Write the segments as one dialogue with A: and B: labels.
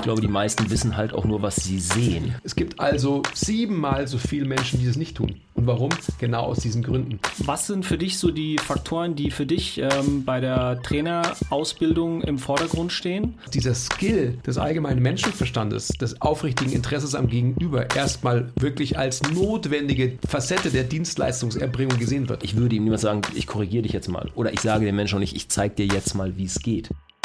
A: Ich glaube, die meisten wissen halt auch nur, was sie sehen.
B: Es gibt also siebenmal so viele Menschen, die das nicht tun. Und warum? Genau aus diesen Gründen.
C: Was sind für dich so die Faktoren, die für dich ähm, bei der Trainerausbildung im Vordergrund stehen?
B: Dieser Skill des allgemeinen Menschenverstandes, des aufrichtigen Interesses am Gegenüber, erstmal wirklich als notwendige Facette der Dienstleistungserbringung gesehen wird.
A: Ich würde ihm niemals sagen, ich korrigiere dich jetzt mal. Oder ich sage dem Menschen auch nicht, ich zeige dir jetzt mal, wie es geht.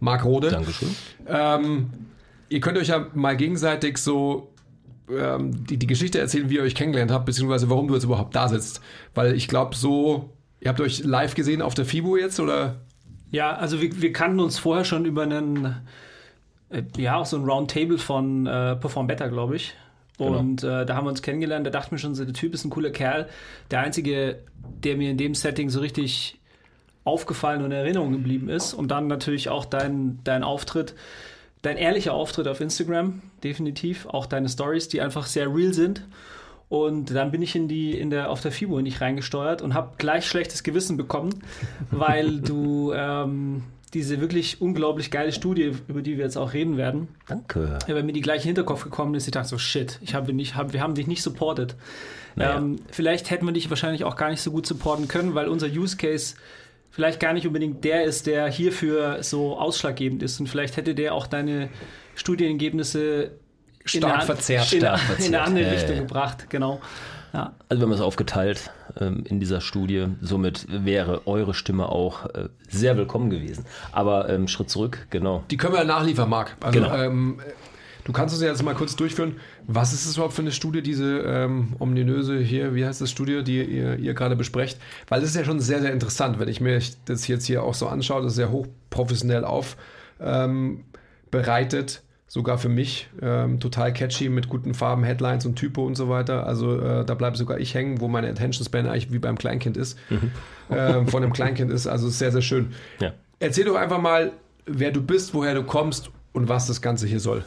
B: Marc Rode.
A: Dankeschön.
B: Ähm, ihr könnt euch ja mal gegenseitig so ähm, die, die Geschichte erzählen, wie ihr euch kennengelernt habt, beziehungsweise warum du jetzt überhaupt da sitzt. Weil ich glaube, so, ihr habt euch live gesehen auf der FIBO jetzt, oder?
C: Ja, also wir, wir kannten uns vorher schon über einen, äh, ja, auch so ein Roundtable von äh, Perform Better, glaube ich. Und genau. äh, da haben wir uns kennengelernt. Da dachte ich mir schon, so, der Typ ist ein cooler Kerl. Der einzige, der mir in dem Setting so richtig aufgefallen und in Erinnerung geblieben ist. Und dann natürlich auch dein, dein Auftritt, dein ehrlicher Auftritt auf Instagram, definitiv. Auch deine Stories, die einfach sehr real sind. Und dann bin ich in die, in der, auf der FIBO nicht reingesteuert und habe gleich schlechtes Gewissen bekommen, weil du ähm, diese wirklich unglaublich geile Studie, über die wir jetzt auch reden werden.
A: Danke.
C: Ja, weil mir die gleich in den Hinterkopf gekommen ist, ich dachte so, shit, ich habe nicht, hab, wir haben dich nicht supported. Naja. Ähm, vielleicht hätten wir dich wahrscheinlich auch gar nicht so gut supporten können, weil unser Use Case vielleicht gar nicht unbedingt der ist, der hierfür so ausschlaggebend ist. Und vielleicht hätte der auch deine Studienergebnisse
B: stark
C: in
B: verzerrt,
C: in,
B: stark
C: in,
B: verzerrt.
C: in eine andere
A: Ja,
C: Richtung
A: ja.
C: gebracht, genau. Ja.
A: Also wir haben es aufgeteilt ähm, in dieser Studie. Somit wäre eure Stimme auch äh, sehr willkommen gewesen. Aber ähm, Schritt zurück, genau.
B: Die können wir nachliefern, Marc. Also,
A: Genau.
B: ähm, du kannst uns ja jetzt mal kurz durchführen. Was ist es überhaupt für eine Studie, diese ähm, ominöse hier, wie heißt das Studie, die ihr, ihr gerade besprecht? Weil das ist ja schon sehr, sehr interessant, wenn ich mir das jetzt hier auch so anschaue, das ist sehr hochprofessionell aufbereitet. Ähm, sogar für mich ähm, total catchy mit guten Farben, Headlines und Typo und so weiter. Also äh, da bleibe sogar ich hängen, wo meine Attention Span eigentlich wie beim Kleinkind ist, ähm, von einem Kleinkind ist. Also sehr, sehr schön.
A: Ja.
B: Erzähl doch einfach mal, wer du bist, woher du kommst und was das Ganze hier soll.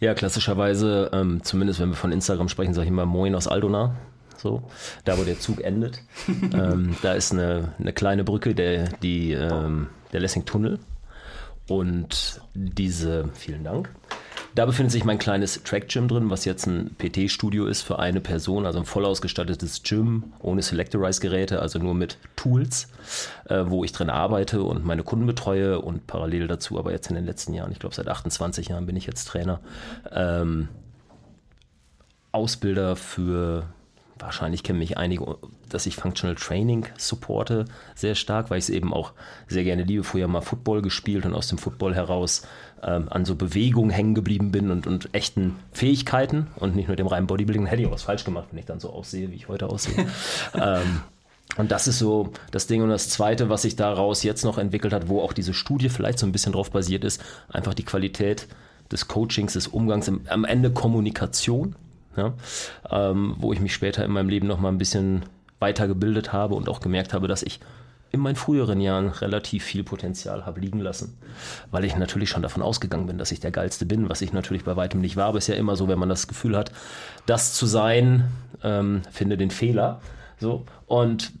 A: Ja, klassischerweise, ähm, zumindest wenn wir von Instagram sprechen, sage ich immer Moin aus Aldona. So, da wo der Zug endet. ähm, da ist eine, eine kleine Brücke, der, die, ähm, der Lessing-Tunnel. Und diese, vielen Dank. Da befindet sich mein kleines Track-Gym drin, was jetzt ein PT-Studio ist für eine Person, also ein voll ausgestattetes Gym ohne Selectorize-Geräte, also nur mit Tools, äh, wo ich drin arbeite und meine Kunden betreue und parallel dazu, aber jetzt in den letzten Jahren, ich glaube seit 28 Jahren bin ich jetzt Trainer, ähm, Ausbilder für, wahrscheinlich kennen mich einige, dass ich Functional Training supporte sehr stark, weil ich es eben auch sehr gerne liebe. Früher mal Football gespielt und aus dem Football heraus ähm, an so Bewegungen hängen geblieben bin und, und echten Fähigkeiten und nicht nur dem reinen Bodybuilding. Hätte ich auch was falsch gemacht, wenn ich dann so aussehe, wie ich heute aussehe. ähm, und das ist so das Ding. Und das Zweite, was sich daraus jetzt noch entwickelt hat, wo auch diese Studie vielleicht so ein bisschen drauf basiert ist, einfach die Qualität des Coachings, des Umgangs, im, am Ende Kommunikation, ja, ähm, wo ich mich später in meinem Leben noch mal ein bisschen weitergebildet habe und auch gemerkt habe, dass ich in meinen früheren Jahren relativ viel Potenzial habe liegen lassen, weil ich natürlich schon davon ausgegangen bin, dass ich der Geilste bin, was ich natürlich bei weitem nicht war. Aber es ist ja immer so, wenn man das Gefühl hat, das zu sein, ähm, finde den Fehler. So und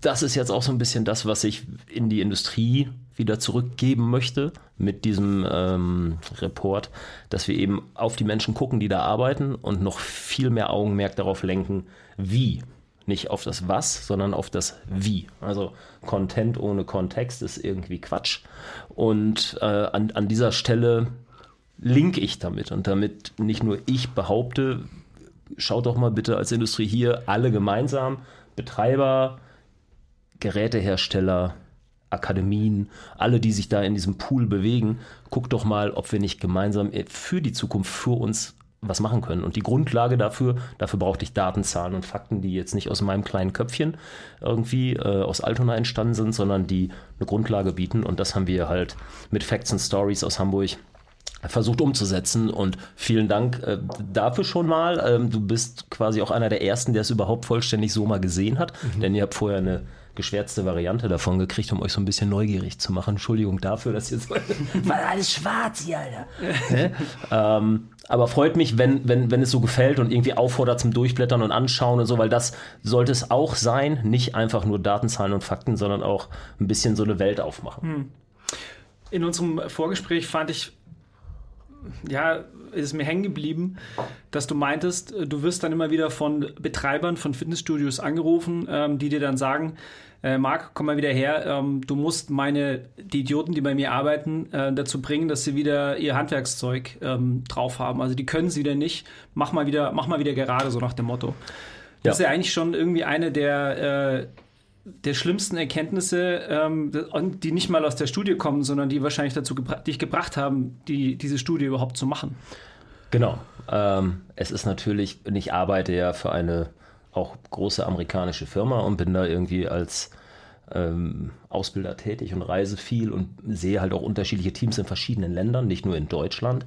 A: das ist jetzt auch so ein bisschen das, was ich in die Industrie wieder zurückgeben möchte mit diesem ähm, Report, dass wir eben auf die Menschen gucken, die da arbeiten und noch viel mehr Augenmerk darauf lenken, wie. Nicht auf das Was, sondern auf das Wie. Also Content ohne Kontext ist irgendwie Quatsch. Und äh, an, an dieser Stelle linke ich damit. Und damit nicht nur ich behaupte, schaut doch mal bitte als Industrie hier alle gemeinsam, Betreiber, Gerätehersteller, Akademien, alle, die sich da in diesem Pool bewegen, guck doch mal, ob wir nicht gemeinsam für die Zukunft, für uns was machen können. Und die Grundlage dafür, dafür brauchte ich Daten, Zahlen und Fakten, die jetzt nicht aus meinem kleinen Köpfchen irgendwie äh, aus Altona entstanden sind, sondern die eine Grundlage bieten. Und das haben wir halt mit Facts and Stories aus Hamburg versucht umzusetzen. Und vielen Dank äh, dafür schon mal. Ähm, du bist quasi auch einer der ersten, der es überhaupt vollständig so mal gesehen hat. Mhm. Denn ihr habt vorher eine geschwärzte Variante davon gekriegt, um euch so ein bisschen neugierig zu machen. Entschuldigung dafür, dass ihr so. War alles schwarz hier, Alter. ähm, aber freut mich, wenn, wenn, wenn es so gefällt und irgendwie auffordert zum Durchblättern und Anschauen und so, weil das sollte es auch sein. Nicht einfach nur Datenzahlen und Fakten, sondern auch ein bisschen so eine Welt aufmachen. Hm.
C: In unserem Vorgespräch fand ich ja, ist mir hängen geblieben, dass du meintest, du wirst dann immer wieder von Betreibern von Fitnessstudios angerufen, ähm, die dir dann sagen, äh, Marc, komm mal wieder her, ähm, du musst meine, die Idioten, die bei mir arbeiten, äh, dazu bringen, dass sie wieder ihr Handwerkszeug ähm, drauf haben. Also die können es wieder nicht, mach mal wieder, mach mal wieder gerade, so nach dem Motto. Das ja. ist ja eigentlich schon irgendwie eine der äh, der schlimmsten Erkenntnisse, ähm, die nicht mal aus der Studie kommen, sondern die wahrscheinlich dazu gebra dich gebracht haben, die, diese Studie überhaupt zu machen.
A: Genau. Ähm, es ist natürlich, ich arbeite ja für eine auch große amerikanische Firma und bin da irgendwie als ähm, Ausbilder tätig und reise viel und sehe halt auch unterschiedliche Teams in verschiedenen Ländern, nicht nur in Deutschland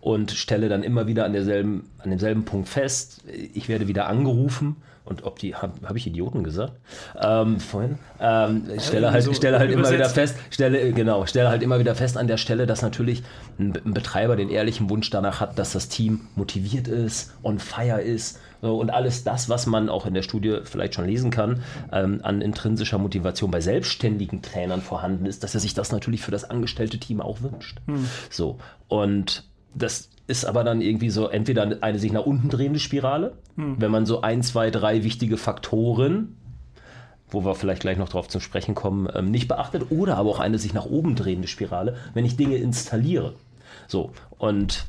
A: und stelle dann immer wieder an derselben, an demselben Punkt fest, ich werde wieder angerufen und ob die, habe hab ich Idioten gesagt? Ähm, vorhin. Ähm, ich stelle halt, so stelle halt immer wieder fest, stelle, genau, stelle halt immer wieder fest an der Stelle, dass natürlich ein, ein Betreiber den ehrlichen Wunsch danach hat, dass das Team motiviert ist, on fire ist und alles das, was man auch in der Studie vielleicht schon lesen kann, ähm, an intrinsischer Motivation bei selbstständigen Trainern vorhanden ist, dass er sich das natürlich für das angestellte Team auch wünscht. Hm. So. Und das ist aber dann irgendwie so entweder eine sich nach unten drehende Spirale, hm. wenn man so ein, zwei, drei wichtige Faktoren wo wir vielleicht gleich noch drauf zu sprechen kommen, ähm, nicht beachtet oder aber auch eine sich nach oben drehende Spirale, wenn ich Dinge installiere. So, und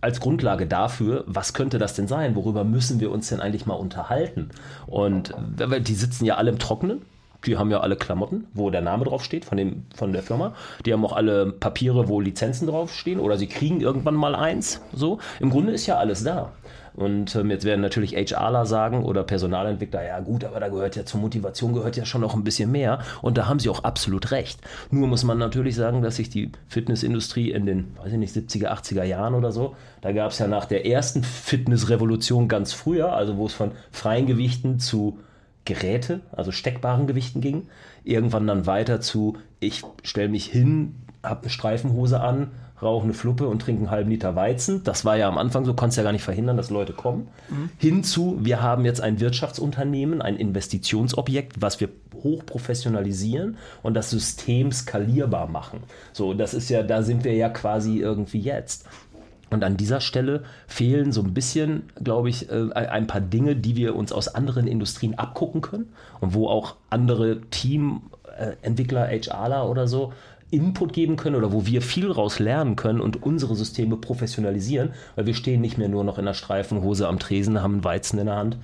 A: als Grundlage dafür, was könnte das denn sein? Worüber müssen wir uns denn eigentlich mal unterhalten? Und die sitzen ja alle im Trockenen. Die haben ja alle Klamotten, wo der Name draufsteht von, dem, von der Firma. Die haben auch alle Papiere, wo Lizenzen draufstehen oder sie kriegen irgendwann mal eins. So. Im Grunde ist ja alles da. Und ähm, jetzt werden natürlich HRler sagen oder Personalentwickler, ja gut, aber da gehört ja zur Motivation gehört ja schon noch ein bisschen mehr. Und da haben sie auch absolut recht. Nur muss man natürlich sagen, dass sich die Fitnessindustrie in den, weiß ich nicht, 70er, 80er Jahren oder so, da gab es ja nach der ersten Fitnessrevolution ganz früher, also wo es von freien Gewichten zu Geräte, also steckbaren Gewichten ging, irgendwann dann weiter zu, ich stelle mich hin, habe eine Streifenhose an, rauche eine Fluppe und trinke einen halben Liter Weizen. Das war ja am Anfang so, konntest ja gar nicht verhindern, dass Leute kommen. Mhm. Hinzu, wir haben jetzt ein Wirtschaftsunternehmen, ein Investitionsobjekt, was wir hoch professionalisieren und das System skalierbar machen. So, das ist ja, da sind wir ja quasi irgendwie jetzt. Und an dieser Stelle fehlen so ein bisschen, glaube ich, äh, ein paar Dinge, die wir uns aus anderen Industrien abgucken können und wo auch andere Teamentwickler, HRler oder so Input geben können oder wo wir viel raus lernen können und unsere Systeme professionalisieren, weil wir stehen nicht mehr nur noch in der Streifenhose am Tresen, haben Weizen in der Hand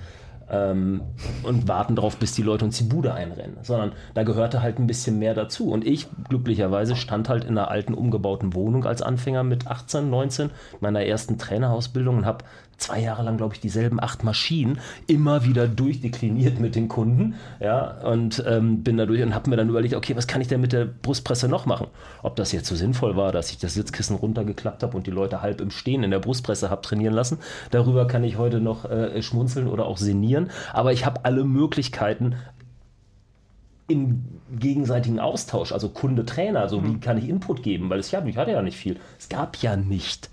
A: ähm, und warten darauf, bis die Leute uns die Bude einrennen, sondern da gehörte halt ein bisschen mehr dazu. Und ich glücklicherweise stand halt in einer alten umgebauten Wohnung als Anfänger mit 18, 19 meiner ersten Trainerausbildung und habe zwei Jahre lang, glaube ich, dieselben acht Maschinen immer wieder durchdekliniert mit den Kunden. Ja, und ähm, bin da durch und habe mir dann überlegt, okay, was kann ich denn mit der Brustpresse noch machen? Ob das jetzt so sinnvoll war, dass ich das Sitzkissen runtergeklappt habe und die Leute halb im Stehen in der Brustpresse habe trainieren lassen. Darüber kann ich heute noch äh, schmunzeln oder auch sinnieren. Aber ich habe alle Möglichkeiten in gegenseitigen Austausch, also Kunde-Trainer, also wie mhm. kann ich Input geben, weil es ja, ich hatte ja nicht viel. Es gab ja nicht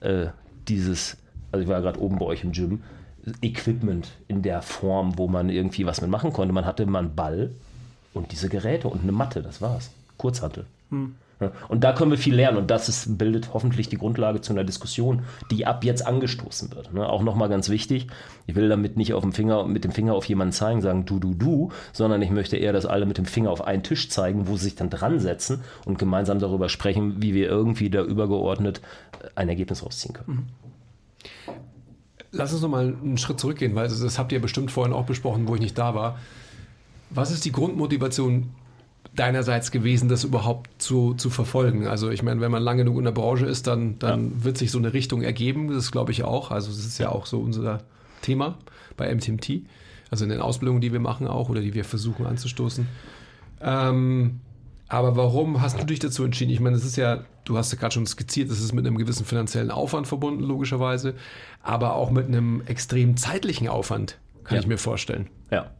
A: äh, dieses also ich war gerade oben bei euch im Gym, Equipment in der Form, wo man irgendwie was mit machen konnte. Man hatte mal einen Ball und diese Geräte und eine Matte, das war's. Kurzhantel. Hm. Und da können wir viel lernen und das ist, bildet hoffentlich die Grundlage zu einer Diskussion, die ab jetzt angestoßen wird. Ne? Auch nochmal ganz wichtig, ich will damit nicht auf dem Finger, mit dem Finger auf jemanden zeigen, sagen du, du, du, sondern ich möchte eher, dass alle mit dem Finger auf einen Tisch zeigen, wo sie sich dann dran setzen und gemeinsam darüber sprechen, wie wir irgendwie da übergeordnet ein Ergebnis rausziehen können. Mhm.
B: Lass uns noch mal einen Schritt zurückgehen, weil das habt ihr bestimmt vorhin auch besprochen, wo ich nicht da war. Was ist die Grundmotivation deinerseits gewesen, das überhaupt zu, zu verfolgen? Also ich meine, wenn man lange genug in der Branche ist, dann, dann ja. wird sich so eine Richtung ergeben. Das glaube ich auch. Also das ist ja auch so unser Thema bei MTMT. Also in den Ausbildungen, die wir machen auch oder die wir versuchen anzustoßen. Ähm, aber warum hast du dich dazu entschieden? Ich meine, es ist ja, du hast ja gerade schon skizziert, es ist mit einem gewissen finanziellen Aufwand verbunden, logischerweise, aber auch mit einem extrem zeitlichen Aufwand, kann ja. ich mir vorstellen.
A: Ja.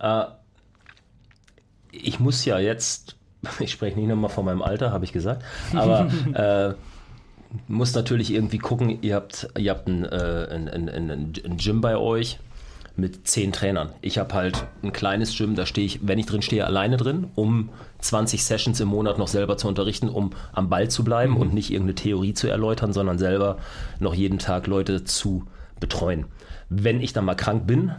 A: Äh, ich muss ja jetzt, ich spreche nicht nochmal von meinem Alter, habe ich gesagt, aber äh, muss natürlich irgendwie gucken, ihr habt, ihr habt ein, äh, ein, ein, ein Gym bei euch, mit zehn Trainern. Ich habe halt ein kleines Gym, da stehe ich, wenn ich drin stehe, alleine drin, um 20 Sessions im Monat noch selber zu unterrichten, um am Ball zu bleiben mhm. und nicht irgendeine Theorie zu erläutern, sondern selber noch jeden Tag Leute zu betreuen. Wenn ich dann mal krank bin,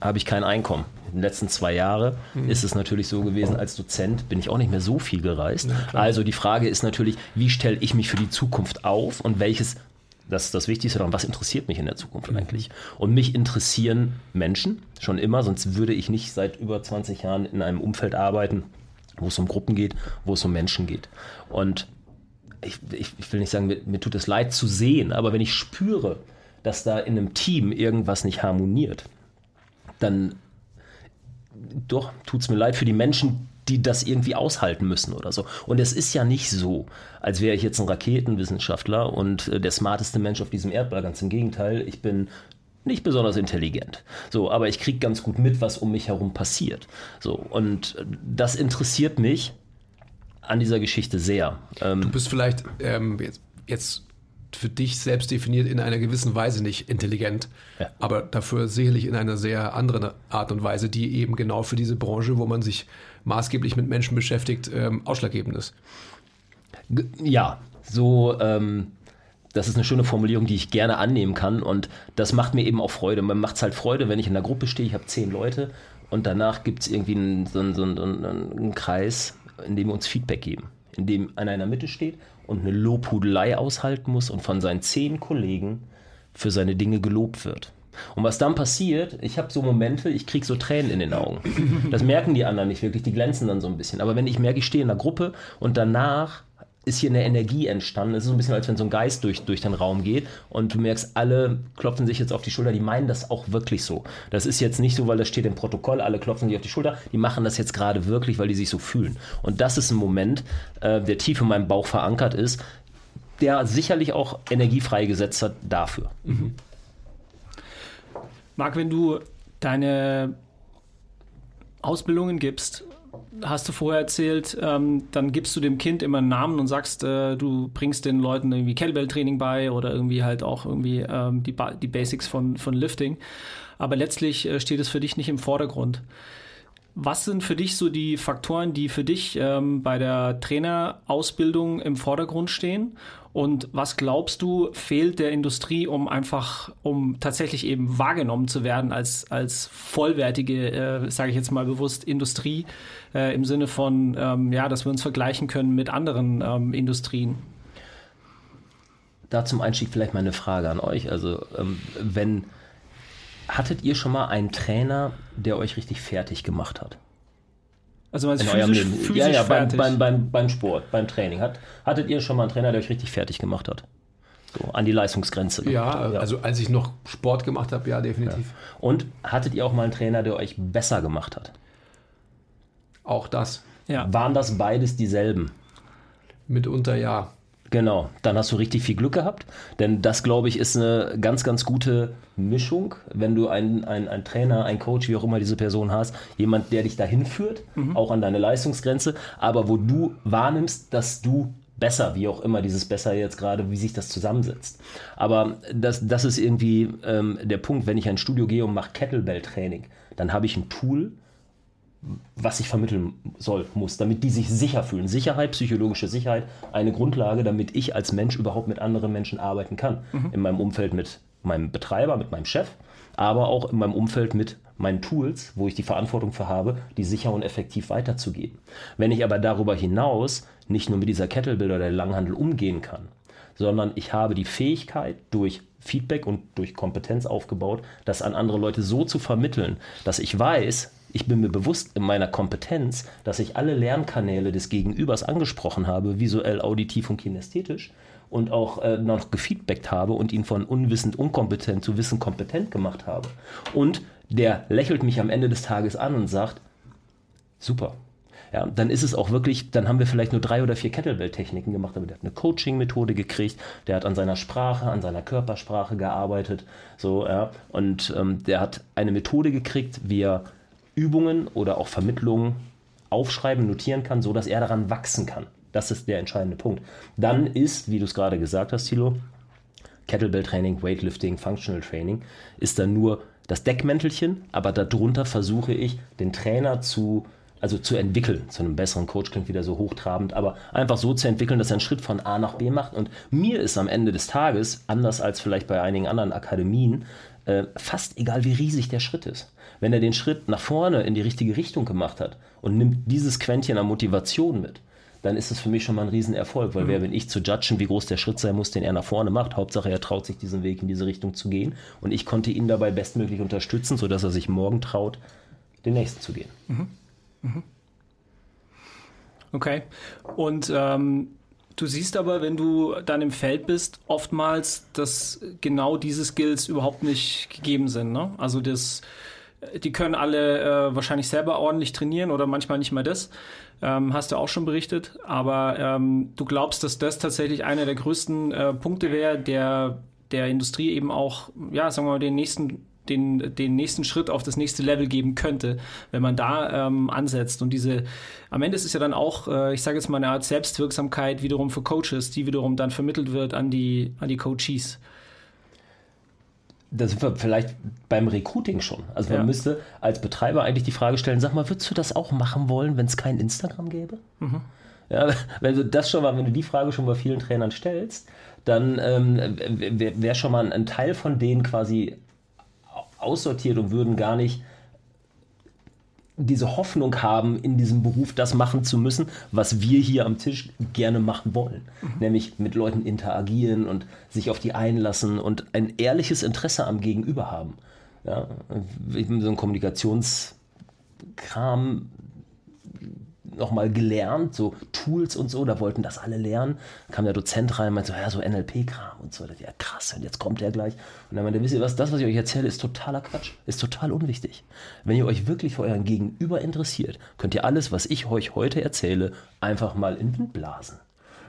A: habe ich kein Einkommen. In den letzten zwei Jahren mhm. ist es natürlich so gewesen, als Dozent bin ich auch nicht mehr so viel gereist. also die Frage ist natürlich, wie stelle ich mich für die Zukunft auf und welches das ist das Wichtigste daran, was interessiert mich in der Zukunft eigentlich? Und mich interessieren Menschen schon immer, sonst würde ich nicht seit über 20 Jahren in einem Umfeld arbeiten, wo es um Gruppen geht, wo es um Menschen geht. Und ich, ich, ich will nicht sagen, mir, mir tut es leid zu sehen, aber wenn ich spüre, dass da in einem Team irgendwas nicht harmoniert, dann doch tut es mir leid für die Menschen, die das irgendwie aushalten müssen oder so. Und es ist ja nicht so, als wäre ich jetzt ein Raketenwissenschaftler und äh, der smarteste Mensch auf diesem Erdball. Ganz im Gegenteil, ich bin nicht besonders intelligent. So, aber ich kriege ganz gut mit, was um mich herum passiert. So, und äh, das interessiert mich an dieser Geschichte sehr.
B: Ähm, du bist vielleicht ähm, jetzt, jetzt für dich selbst definiert in einer gewissen Weise nicht intelligent, ja. aber dafür sicherlich in einer sehr anderen Art und Weise, die eben genau für diese Branche, wo man sich maßgeblich mit Menschen beschäftigt, ähm, ausschlaggebend ist.
A: Ja, so, ähm, das ist eine schöne Formulierung, die ich gerne annehmen kann und das macht mir eben auch Freude. Man macht es halt Freude, wenn ich in der Gruppe stehe, ich habe zehn Leute und danach gibt es irgendwie einen, so, einen, so einen, einen Kreis, in dem wir uns Feedback geben, in dem einer in der Mitte steht und eine Lobhudelei aushalten muss und von seinen zehn Kollegen für seine Dinge gelobt wird. Und was dann passiert, ich habe so Momente, ich kriege so Tränen in den Augen. Das merken die anderen nicht wirklich, die glänzen dann so ein bisschen. Aber wenn ich merke, ich stehe in der Gruppe und danach ist hier eine Energie entstanden. Es ist so ein bisschen, als wenn so ein Geist durch, durch den Raum geht und du merkst, alle klopfen sich jetzt auf die Schulter, die meinen das auch wirklich so. Das ist jetzt nicht so, weil das steht im Protokoll, alle klopfen sich auf die Schulter, die machen das jetzt gerade wirklich, weil die sich so fühlen. Und das ist ein Moment, äh, der tief in meinem Bauch verankert ist, der sicherlich auch Energie freigesetzt hat dafür. Mhm.
C: Marc, wenn du deine Ausbildungen gibst, hast du vorher erzählt, ähm, dann gibst du dem Kind immer einen Namen und sagst, äh, du bringst den Leuten irgendwie Kettlebell-Training bei oder irgendwie halt auch irgendwie ähm, die, ba die Basics von, von Lifting. Aber letztlich äh, steht es für dich nicht im Vordergrund. Was sind für dich so die Faktoren, die für dich ähm, bei der Trainerausbildung im Vordergrund stehen? Und was glaubst du, fehlt der Industrie, um einfach, um tatsächlich eben wahrgenommen zu werden als, als vollwertige, äh, sage ich jetzt mal bewusst, Industrie äh, im Sinne von, ähm, ja, dass wir uns vergleichen können mit anderen ähm, Industrien?
A: Da zum Einstieg vielleicht mal eine Frage an euch. Also, ähm, wenn, hattet ihr schon mal einen Trainer, der euch richtig fertig gemacht hat?
C: Also man ist physisch, physisch
A: ja, ja, beim, beim, beim, beim, Sport, beim Training. Hat, hattet ihr schon mal einen Trainer, der euch richtig fertig gemacht hat? So, an die Leistungsgrenze.
B: Ja, ja, also als ich noch Sport gemacht habe, ja, definitiv. Ja.
A: Und hattet ihr auch mal einen Trainer, der euch besser gemacht hat?
B: Auch das.
A: Ja. Waren das beides dieselben?
B: Mitunter ja.
A: Genau, dann hast du richtig viel Glück gehabt, denn das, glaube ich, ist eine ganz, ganz gute Mischung, wenn du einen, einen, Trainer, einen Coach, wie auch immer diese Person hast, jemand, der dich dahin führt, mhm. auch an deine Leistungsgrenze, aber wo du wahrnimmst, dass du besser, wie auch immer dieses besser jetzt gerade, wie sich das zusammensetzt. Aber das, das ist irgendwie ähm, der Punkt, wenn ich ein Studio gehe und mache Kettlebell-Training, dann habe ich ein Tool, was ich vermitteln soll, muss, damit die sich sicher fühlen. Sicherheit, psychologische Sicherheit, eine Grundlage, damit ich als Mensch überhaupt mit anderen Menschen arbeiten kann. Mhm. In meinem Umfeld mit meinem Betreiber, mit meinem Chef, aber auch in meinem Umfeld mit meinen Tools, wo ich die Verantwortung für habe, die sicher und effektiv weiterzugeben. Wenn ich aber darüber hinaus nicht nur mit dieser Kettlebell oder der Langhandel umgehen kann, sondern ich habe die Fähigkeit durch Feedback und durch Kompetenz aufgebaut, das an andere Leute so zu vermitteln, dass ich weiß, ich bin mir bewusst in meiner Kompetenz, dass ich alle Lernkanäle des Gegenübers angesprochen habe, visuell, auditiv und kinästhetisch und auch äh, noch gefeedbackt habe und ihn von unwissend unkompetent zu wissen kompetent gemacht habe. Und der lächelt mich am Ende des Tages an und sagt, super, ja, dann ist es auch wirklich, dann haben wir vielleicht nur drei oder vier Kettlebell-Techniken gemacht, aber der hat eine Coaching-Methode gekriegt, der hat an seiner Sprache, an seiner Körpersprache gearbeitet, so, ja, und ähm, der hat eine Methode gekriegt, wie er Übungen oder auch Vermittlungen aufschreiben, notieren kann, so dass er daran wachsen kann. Das ist der entscheidende Punkt. Dann ist, wie du es gerade gesagt hast, Thilo, Kettlebell-Training, Weightlifting, Functional Training, ist dann nur das Deckmäntelchen, aber darunter versuche ich, den Trainer zu also zu entwickeln. Zu einem besseren Coach klingt wieder so hochtrabend, aber einfach so zu entwickeln, dass er einen Schritt von A nach B macht. Und mir ist am Ende des Tages, anders als vielleicht bei einigen anderen Akademien, äh, fast egal, wie riesig der Schritt ist. Wenn er den Schritt nach vorne in die richtige Richtung gemacht hat und nimmt dieses Quäntchen an Motivation mit, dann ist es für mich schon mal ein Riesenerfolg, weil mhm. wer bin ich zu judgen, wie groß der Schritt sein muss, den er nach vorne macht. Hauptsache, er traut sich diesen Weg in diese Richtung zu gehen und ich konnte ihn dabei bestmöglich unterstützen, sodass er sich morgen traut, den nächsten zu gehen. Mhm. Mhm.
C: Okay. Und ähm, du siehst aber, wenn du dann im Feld bist, oftmals, dass genau diese Skills überhaupt nicht gegeben sind. Ne? Also das, die können alle äh, wahrscheinlich selber ordentlich trainieren oder manchmal nicht mal das. Ähm, hast du auch schon berichtet. Aber ähm, du glaubst, dass das tatsächlich einer der größten äh, Punkte wäre, der der Industrie eben auch, ja, sagen wir mal, den nächsten den, den nächsten Schritt auf das nächste Level geben könnte, wenn man da ähm, ansetzt. Und diese, am Ende ist es ja dann auch, äh, ich sage jetzt mal, eine Art Selbstwirksamkeit wiederum für Coaches, die wiederum dann vermittelt wird an die, an die Coaches.
A: Da sind wir vielleicht beim Recruiting schon. Also man ja. müsste als Betreiber eigentlich die Frage stellen, sag mal, würdest du das auch machen wollen, wenn es kein Instagram gäbe? Mhm. Ja, wenn du das schon mal, wenn du die Frage schon bei vielen Trainern stellst, dann ähm, wäre wär schon mal ein Teil von denen quasi aussortiert und würden gar nicht diese Hoffnung haben, in diesem Beruf das machen zu müssen, was wir hier am Tisch gerne machen wollen. Mhm. Nämlich mit Leuten interagieren und sich auf die einlassen und ein ehrliches Interesse am Gegenüber haben. Ja, so ein Kommunikationskram nochmal gelernt, so Tools und so, da wollten das alle lernen. kam der Dozent rein und meinte so, ja, so NLP-Kram und so. Ja, krass, und jetzt kommt der gleich. Und dann meinte, wisst ihr was, das, was ich euch erzähle, ist totaler Quatsch, ist total unwichtig. Wenn ihr euch wirklich für euren Gegenüber interessiert, könnt ihr alles, was ich euch heute erzähle, einfach mal in Wind blasen.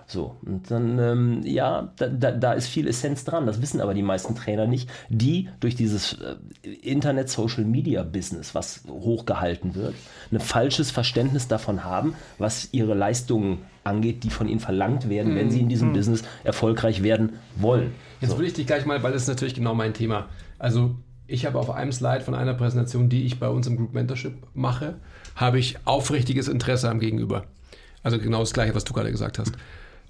A: So, und dann, ähm, ja, da, da, da, ist viel Essenz dran. Das wissen aber die meisten Trainer nicht, die durch dieses äh, Internet-Social-Media-Business, was hochgehalten wird, ein falsches Verständnis davon haben, was ihre Leistungen angeht, die von ihnen verlangt werden, mhm. wenn sie in diesem mhm. Business erfolgreich werden wollen.
B: Jetzt so. würde ich dich gleich mal, weil das ist natürlich genau mein Thema. Also, ich habe auf einem Slide von einer Präsentation, die ich bei uns im Group Mentorship mache, habe ich aufrichtiges Interesse am Gegenüber. Also genau das Gleiche, was du gerade gesagt hast.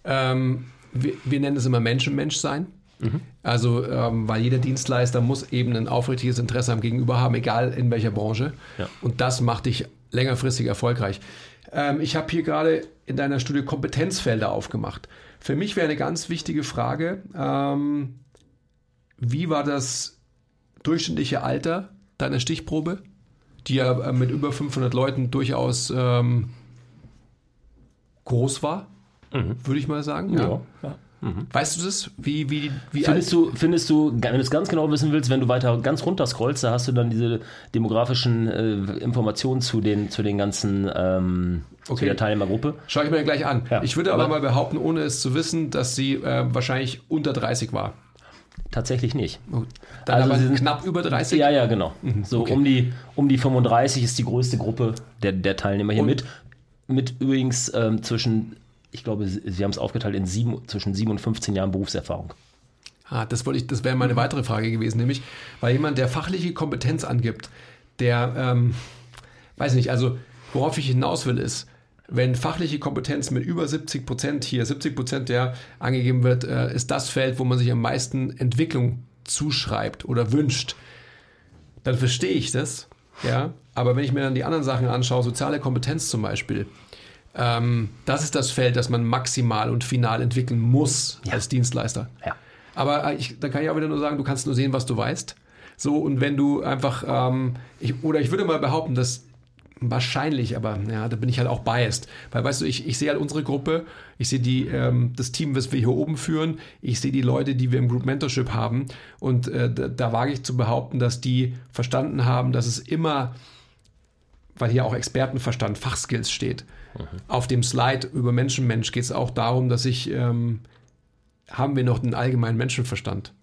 B: Ähm, wir, wir, nennen es immer Mensch-Mensch sein. Mhm. Also, ähm, weil jeder Dienstleister muss eben ein aufrichtiges Interesse am Gegenüber haben, egal in welcher Branche. Ja. Und das macht dich längerfristig erfolgreich. Ähm, ich habe hier gerade in deiner Studie Kompetenzfelder aufgemacht. Für mich wäre eine ganz wichtige Frage, ähm, wie war das durchschnittliche Alter deiner Stichprobe, die ja äh, mit über 500 Leuten durchaus ähm, groß war? Mhm. würde ich mal sagen. Ja. ja. Mhm. Weißt du das? Wie, wie, wie
A: findest, du, findest du, wenn du es ganz genau wissen willst, wenn du weiter ganz runter scrollst, da hast du dann diese demografischen äh, Informationen zu den, zu den ganzen ähm, okay. zu der Teilnehmergruppe.
B: Schau ich mir gleich an. Ja. Ich würde aber, aber, mal behaupten, ohne es zu wissen, dass sie äh, wahrscheinlich unter 30 war.
A: Tatsächlich nicht.
B: Dann also aber sind, knapp über 30?
A: Ja, ja, genau. Mhm, so okay. um, die, um die 35 ist die größte Gruppe der, der Teilnehmer hier Und? mit. Mit übrigens ähm, zwischen ich glaube, Sie haben es aufgeteilt in sieben, zwischen sieben und 15 Jahren Berufserfahrung.
B: Ah, das wollte ich, das wäre meine weitere Frage gewesen, nämlich, weil jemand, der fachliche Kompetenz angibt, der, ähm, weiß nicht, also worauf ich hinaus will, ist, wenn fachliche Kompetenz mit über 70 Prozent hier, 70 Prozent der angegeben wird, äh, ist das Feld, wo man sich am meisten Entwicklung zuschreibt oder wünscht, dann verstehe ich das, ja. Aber wenn ich mir dann die anderen Sachen anschaue, soziale Kompetenz zum Beispiel, ähm, das ist das Feld, das man maximal und final entwickeln muss
A: Ja.
B: als Dienstleister.
A: Ja.
B: Aber äh, ich, da kann ich auch wieder nur sagen, du kannst nur sehen, was du weißt. So, und wenn du einfach, ähm, ich, oder ich würde mal behaupten, dass wahrscheinlich, aber ja, da bin ich halt auch biased. Weil, weißt du, ich, ich sehe halt unsere Gruppe, ich sehe die, ähm, das Team, was wir hier oben führen, ich sehe die Leute, die wir im Group Mentorship haben. Und äh, da, da wage ich zu behaupten, dass die verstanden haben, dass es immer weil hier auch Expertenverstand, Fachskills steht. Auf dem Slide über Mensch-Mensch geht es auch darum, dass ich, ähm, haben wir noch den allgemeinen Menschenverstand?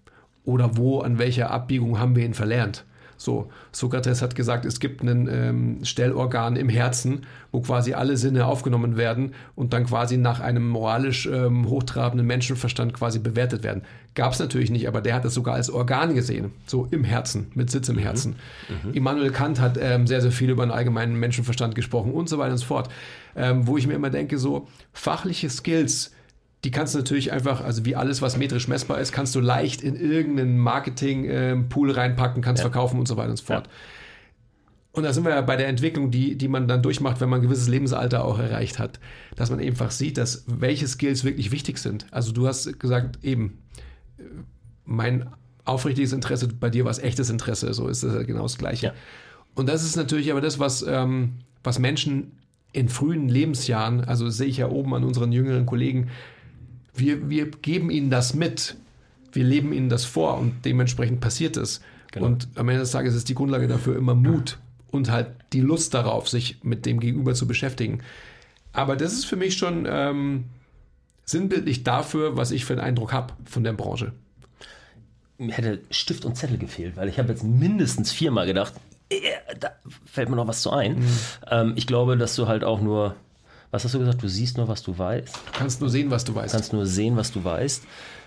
B: Oder wo, an welcher Abbiegung haben wir ihn verlernt? So, Sokrates hat gesagt, es gibt ein ähm, Stellorgan im Herzen, wo quasi alle Sinne aufgenommen werden und dann quasi nach einem moralisch ähm, hochtrabenden Menschenverstand quasi bewertet werden. Gab es natürlich nicht, aber der hat das sogar als Organ gesehen, so im Herzen, mit Sitz im Herzen. Immanuel Kant hat ähm, sehr, sehr viel über den allgemeinen Menschenverstand gesprochen und so weiter und so fort. Ähm, wo ich mir immer denke, so fachliche Skills, die kannst du natürlich einfach, also wie alles, was metrisch messbar ist, kannst du leicht in irgendeinen Marketing-Pool reinpacken, kannst verkaufen und so weiter und so fort. Und da sind wir ja bei der Entwicklung, die, die man dann durchmacht, wenn man ein gewisses Lebensalter auch erreicht hat, dass man einfach sieht, dass welche Skills wirklich wichtig sind. Also du hast gesagt, eben, äh, mein aufrichtiges Interesse, bei dir war es echtes Interesse, so ist das ja genau das Gleiche.
A: Ja.
B: Und das ist natürlich aber das, was, ähm, was Menschen in frühen Lebensjahren, also sehe ich ja oben an unseren jüngeren Kollegen, wir, wir geben ihnen das mit, wir leben ihnen das vor und dementsprechend passiert es. Und am Ende des Tages ist die Grundlage dafür immer Mut und halt die Lust darauf, sich mit dem Gegenüber zu beschäftigen. Aber das ist für mich schon ähm, sinnbildlich dafür, was ich für einen Eindruck habe von der Branche.
A: Mir hätte Stift und Zettel gefehlt, weil ich habe jetzt mindestens viermal gedacht, da fällt mir noch was zu ein. Ähm, ich glaube, dass du halt auch nur, was hast du gesagt, du siehst nur, was du weißt.
B: Du kannst nur sehen, was du weißt.
A: Du kannst nur sehen, was du weißt.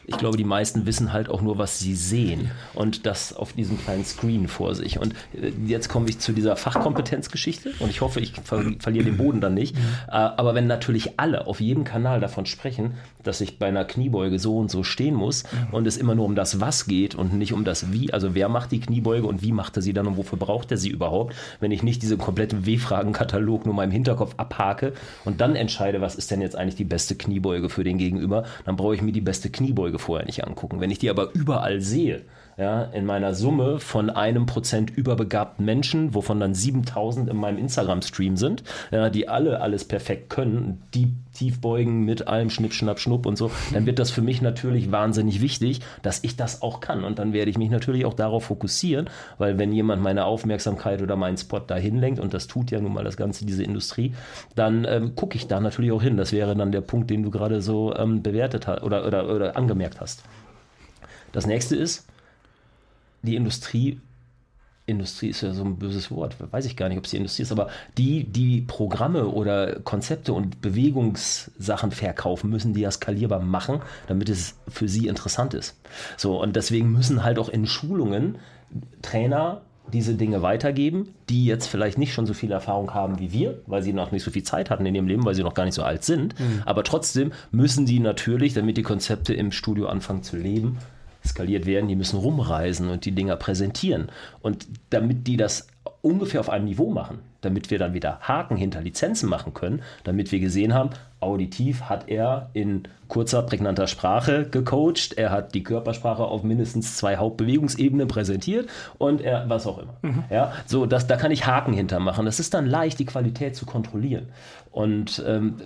A: Ich glaube, die meisten wissen halt auch nur, was sie sehen. Und das auf diesem kleinen Screen vor sich. Und äh, jetzt komme ich zu dieser Fachkompetenzgeschichte. Und ich hoffe, ich ver verliere den Boden dann nicht. Äh, Aber wenn natürlich alle auf jedem Kanal davon sprechen, dass ich bei einer Kniebeuge so und so stehen muss und es immer nur um das Was geht und nicht um das Wie, also wer macht die Kniebeuge und wie macht er sie dann und wofür braucht er sie überhaupt, wenn ich nicht diesen kompletten W-Fragen-Katalog nur mal im Hinterkopf abhake und dann entscheide, was ist denn jetzt eigentlich die beste Kniebeuge für den Gegenüber, dann brauche ich mir die beste Kniebeuge vorher nicht angucken. Wenn ich die aber überall sehe, ja, in meiner Summe von einem Prozent überbegabten Menschen, wovon dann 7000 in meinem Instagram-Stream sind, ja, die alle alles perfekt können, die tief beugen mit allem Schnipp, Schnupp und so, dann wird das für mich natürlich wahnsinnig wichtig, dass ich das auch kann. Und dann werde ich mich natürlich auch darauf fokussieren, weil wenn jemand meine Aufmerksamkeit oder meinen Spot dahin lenkt, und das tut ja nun mal das Ganze, diese Industrie, dann ähm, gucke ich da natürlich auch hin. Das wäre dann der Punkt, den du gerade so ähm, bewertet hast oder, oder, oder angemerkt hast. Das nächste ist, die Industrie, Industrie ist ja so ein böses Wort, weiß ich gar nicht, ob es die Industrie ist, aber die, die Programme oder Konzepte und Bewegungssachen verkaufen müssen, die ja skalierbar machen, damit es für sie interessant ist. So, und deswegen müssen halt auch in Schulungen Trainer diese Dinge weitergeben, die jetzt vielleicht nicht schon so viel Erfahrung haben wie wir, weil sie noch nicht so viel Zeit hatten in ihrem Leben, weil sie noch gar nicht so alt sind. Aber trotzdem müssen die natürlich, damit die Konzepte im Studio anfangen zu leben, skaliert werden, die müssen rumreisen und die Dinger präsentieren. Und damit die das ungefähr auf einem Niveau machen, damit wir dann wieder Haken hinter Lizenzen machen können, damit wir gesehen haben, auditiv hat er in kurzer, prägnanter Sprache gecoacht, er hat die Körpersprache auf mindestens zwei Hauptbewegungsebenen präsentiert und er, was auch immer. Ja, so, das, da kann ich Haken hintermachen. Das ist dann leicht, die Qualität zu kontrollieren. Und ähm,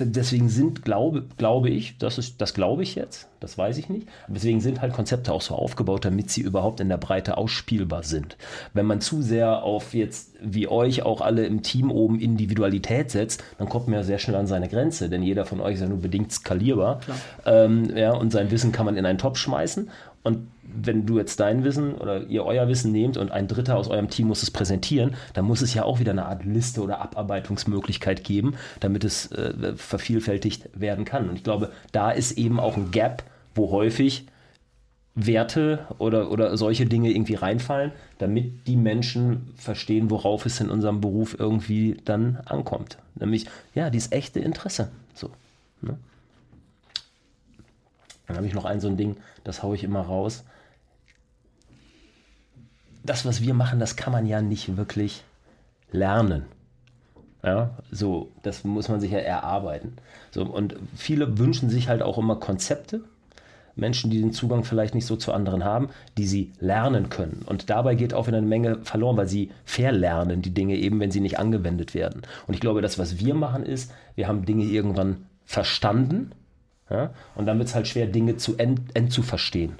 A: deswegen sind, glaube, glaube ich, das, ist, das glaube ich jetzt, das weiß ich nicht, aber deswegen sind halt Konzepte auch so aufgebaut, damit sie überhaupt in der Breite ausspielbar sind. Wenn man zu sehr auf jetzt, wie euch auch alle im Team oben, Individualität setzt, dann kommt man ja sehr schnell an seine Grenze, denn jeder von euch ist ja nur bedingt skalierbar. Ähm, ja, und sein Wissen kann man in einen Topf schmeißen. Und wenn du jetzt dein Wissen oder ihr euer Wissen nehmt und ein Dritter aus eurem Team muss es präsentieren, dann muss es ja auch wieder eine Art Liste oder Abarbeitungsmöglichkeit geben, damit es äh, vervielfältigt werden kann. Und ich glaube, da ist eben auch ein Gap, wo häufig Werte oder, oder solche Dinge irgendwie reinfallen, damit die Menschen verstehen, worauf es in unserem Beruf irgendwie dann ankommt. Nämlich, ja, dieses echte Interesse. So. Ne? Dann habe ich noch ein so ein Ding, das haue ich immer raus. Das, was wir machen, das kann man ja nicht wirklich lernen. Ja, so, das muss man sich ja erarbeiten. So, und viele wünschen sich halt auch immer Konzepte, Menschen, die den Zugang vielleicht nicht so zu anderen haben, die sie lernen können. Und dabei geht auch wieder eine Menge verloren, weil sie verlernen die Dinge eben, wenn sie nicht angewendet werden. Und ich glaube, das, was wir machen, ist, wir haben Dinge irgendwann verstanden. Ja? Und dann wird es halt schwer, Dinge zu end, end zu verstehen.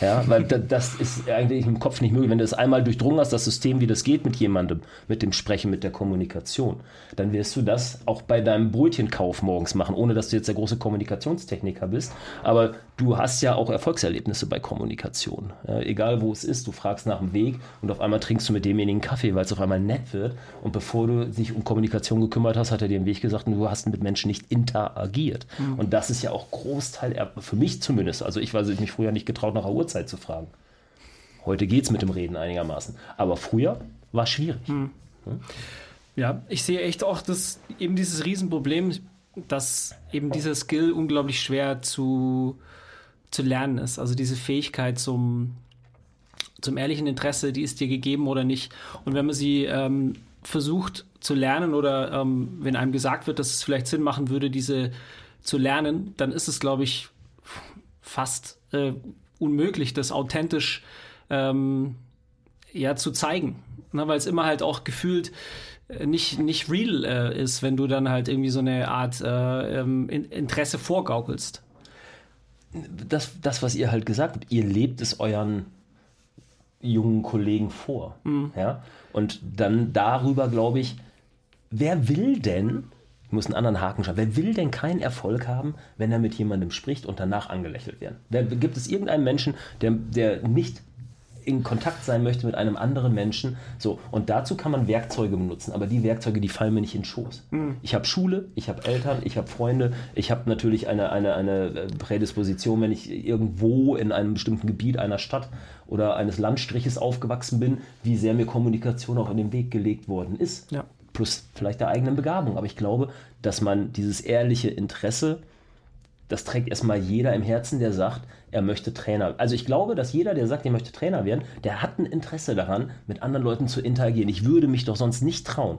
A: Ja, weil das ist eigentlich im Kopf nicht möglich. Wenn du das einmal durchdrungen hast, das System, wie das geht mit jemandem, mit dem Sprechen, mit der Kommunikation, dann wirst du das auch bei deinem Brötchenkauf morgens machen, ohne dass du jetzt der große Kommunikationstechniker bist. Aber du hast ja auch Erfolgserlebnisse bei Kommunikation. Ja, egal wo es ist, du fragst nach dem Weg und auf einmal trinkst du mit demjenigen Kaffee, weil es auf einmal nett wird. Und bevor du dich um Kommunikation gekümmert hast, hat er dir den Weg gesagt und du hast mit Menschen nicht interagiert. Mhm. Und das ist ja auch Großteil, für mich zumindest, also ich, weil ich mich früher nicht getraut, nach der Uhrzeit zu fragen. Heute geht es mit dem Reden einigermaßen. Aber früher war es schwierig. Mhm.
C: Ja, ich sehe echt auch das, eben dieses Riesenproblem, dass eben dieser Skill unglaublich schwer zu, zu lernen ist. Also diese Fähigkeit zum, zum ehrlichen Interesse, die ist dir gegeben oder nicht. Und wenn man sie ähm, versucht zu lernen oder ähm, wenn einem gesagt wird, dass es vielleicht Sinn machen würde, diese zu lernen, dann ist es, glaube ich, fast äh, unmöglich, das authentisch ähm, ja, zu zeigen. Ne, Weil es immer halt auch gefühlt äh, nicht, nicht real äh, ist, wenn du dann halt irgendwie so eine Art äh, ähm, Interesse vorgaukelst.
A: Das, das, was ihr halt gesagt habt, ihr lebt es euren jungen Kollegen vor. Mhm. Ja? Und dann darüber, glaube ich, wer will denn, ich muss einen anderen Haken schauen, wer will denn keinen Erfolg haben, wenn er mit jemandem spricht und danach angelächelt werden? Wer, gibt es irgendeinen Menschen, der, der nicht in Kontakt sein möchte mit einem anderen Menschen. So, und dazu kann man Werkzeuge benutzen, aber die Werkzeuge, die fallen mir nicht in den Schoß. Mhm. Ich habe Schule, ich habe Eltern, ich habe Freunde, ich habe natürlich eine, eine, eine Prädisposition, wenn ich irgendwo in einem bestimmten Gebiet einer Stadt oder eines Landstriches aufgewachsen bin, wie sehr mir Kommunikation auch in den Weg gelegt worden ist. Ja. Plus vielleicht der eigenen Begabung. Aber ich glaube, dass man dieses ehrliche Interesse, das trägt erstmal jeder im Herzen, der sagt, er möchte Trainer. Also ich glaube, dass jeder, der sagt, er möchte Trainer werden, der hat ein Interesse daran, mit anderen Leuten zu interagieren. Ich würde mich doch sonst nicht trauen,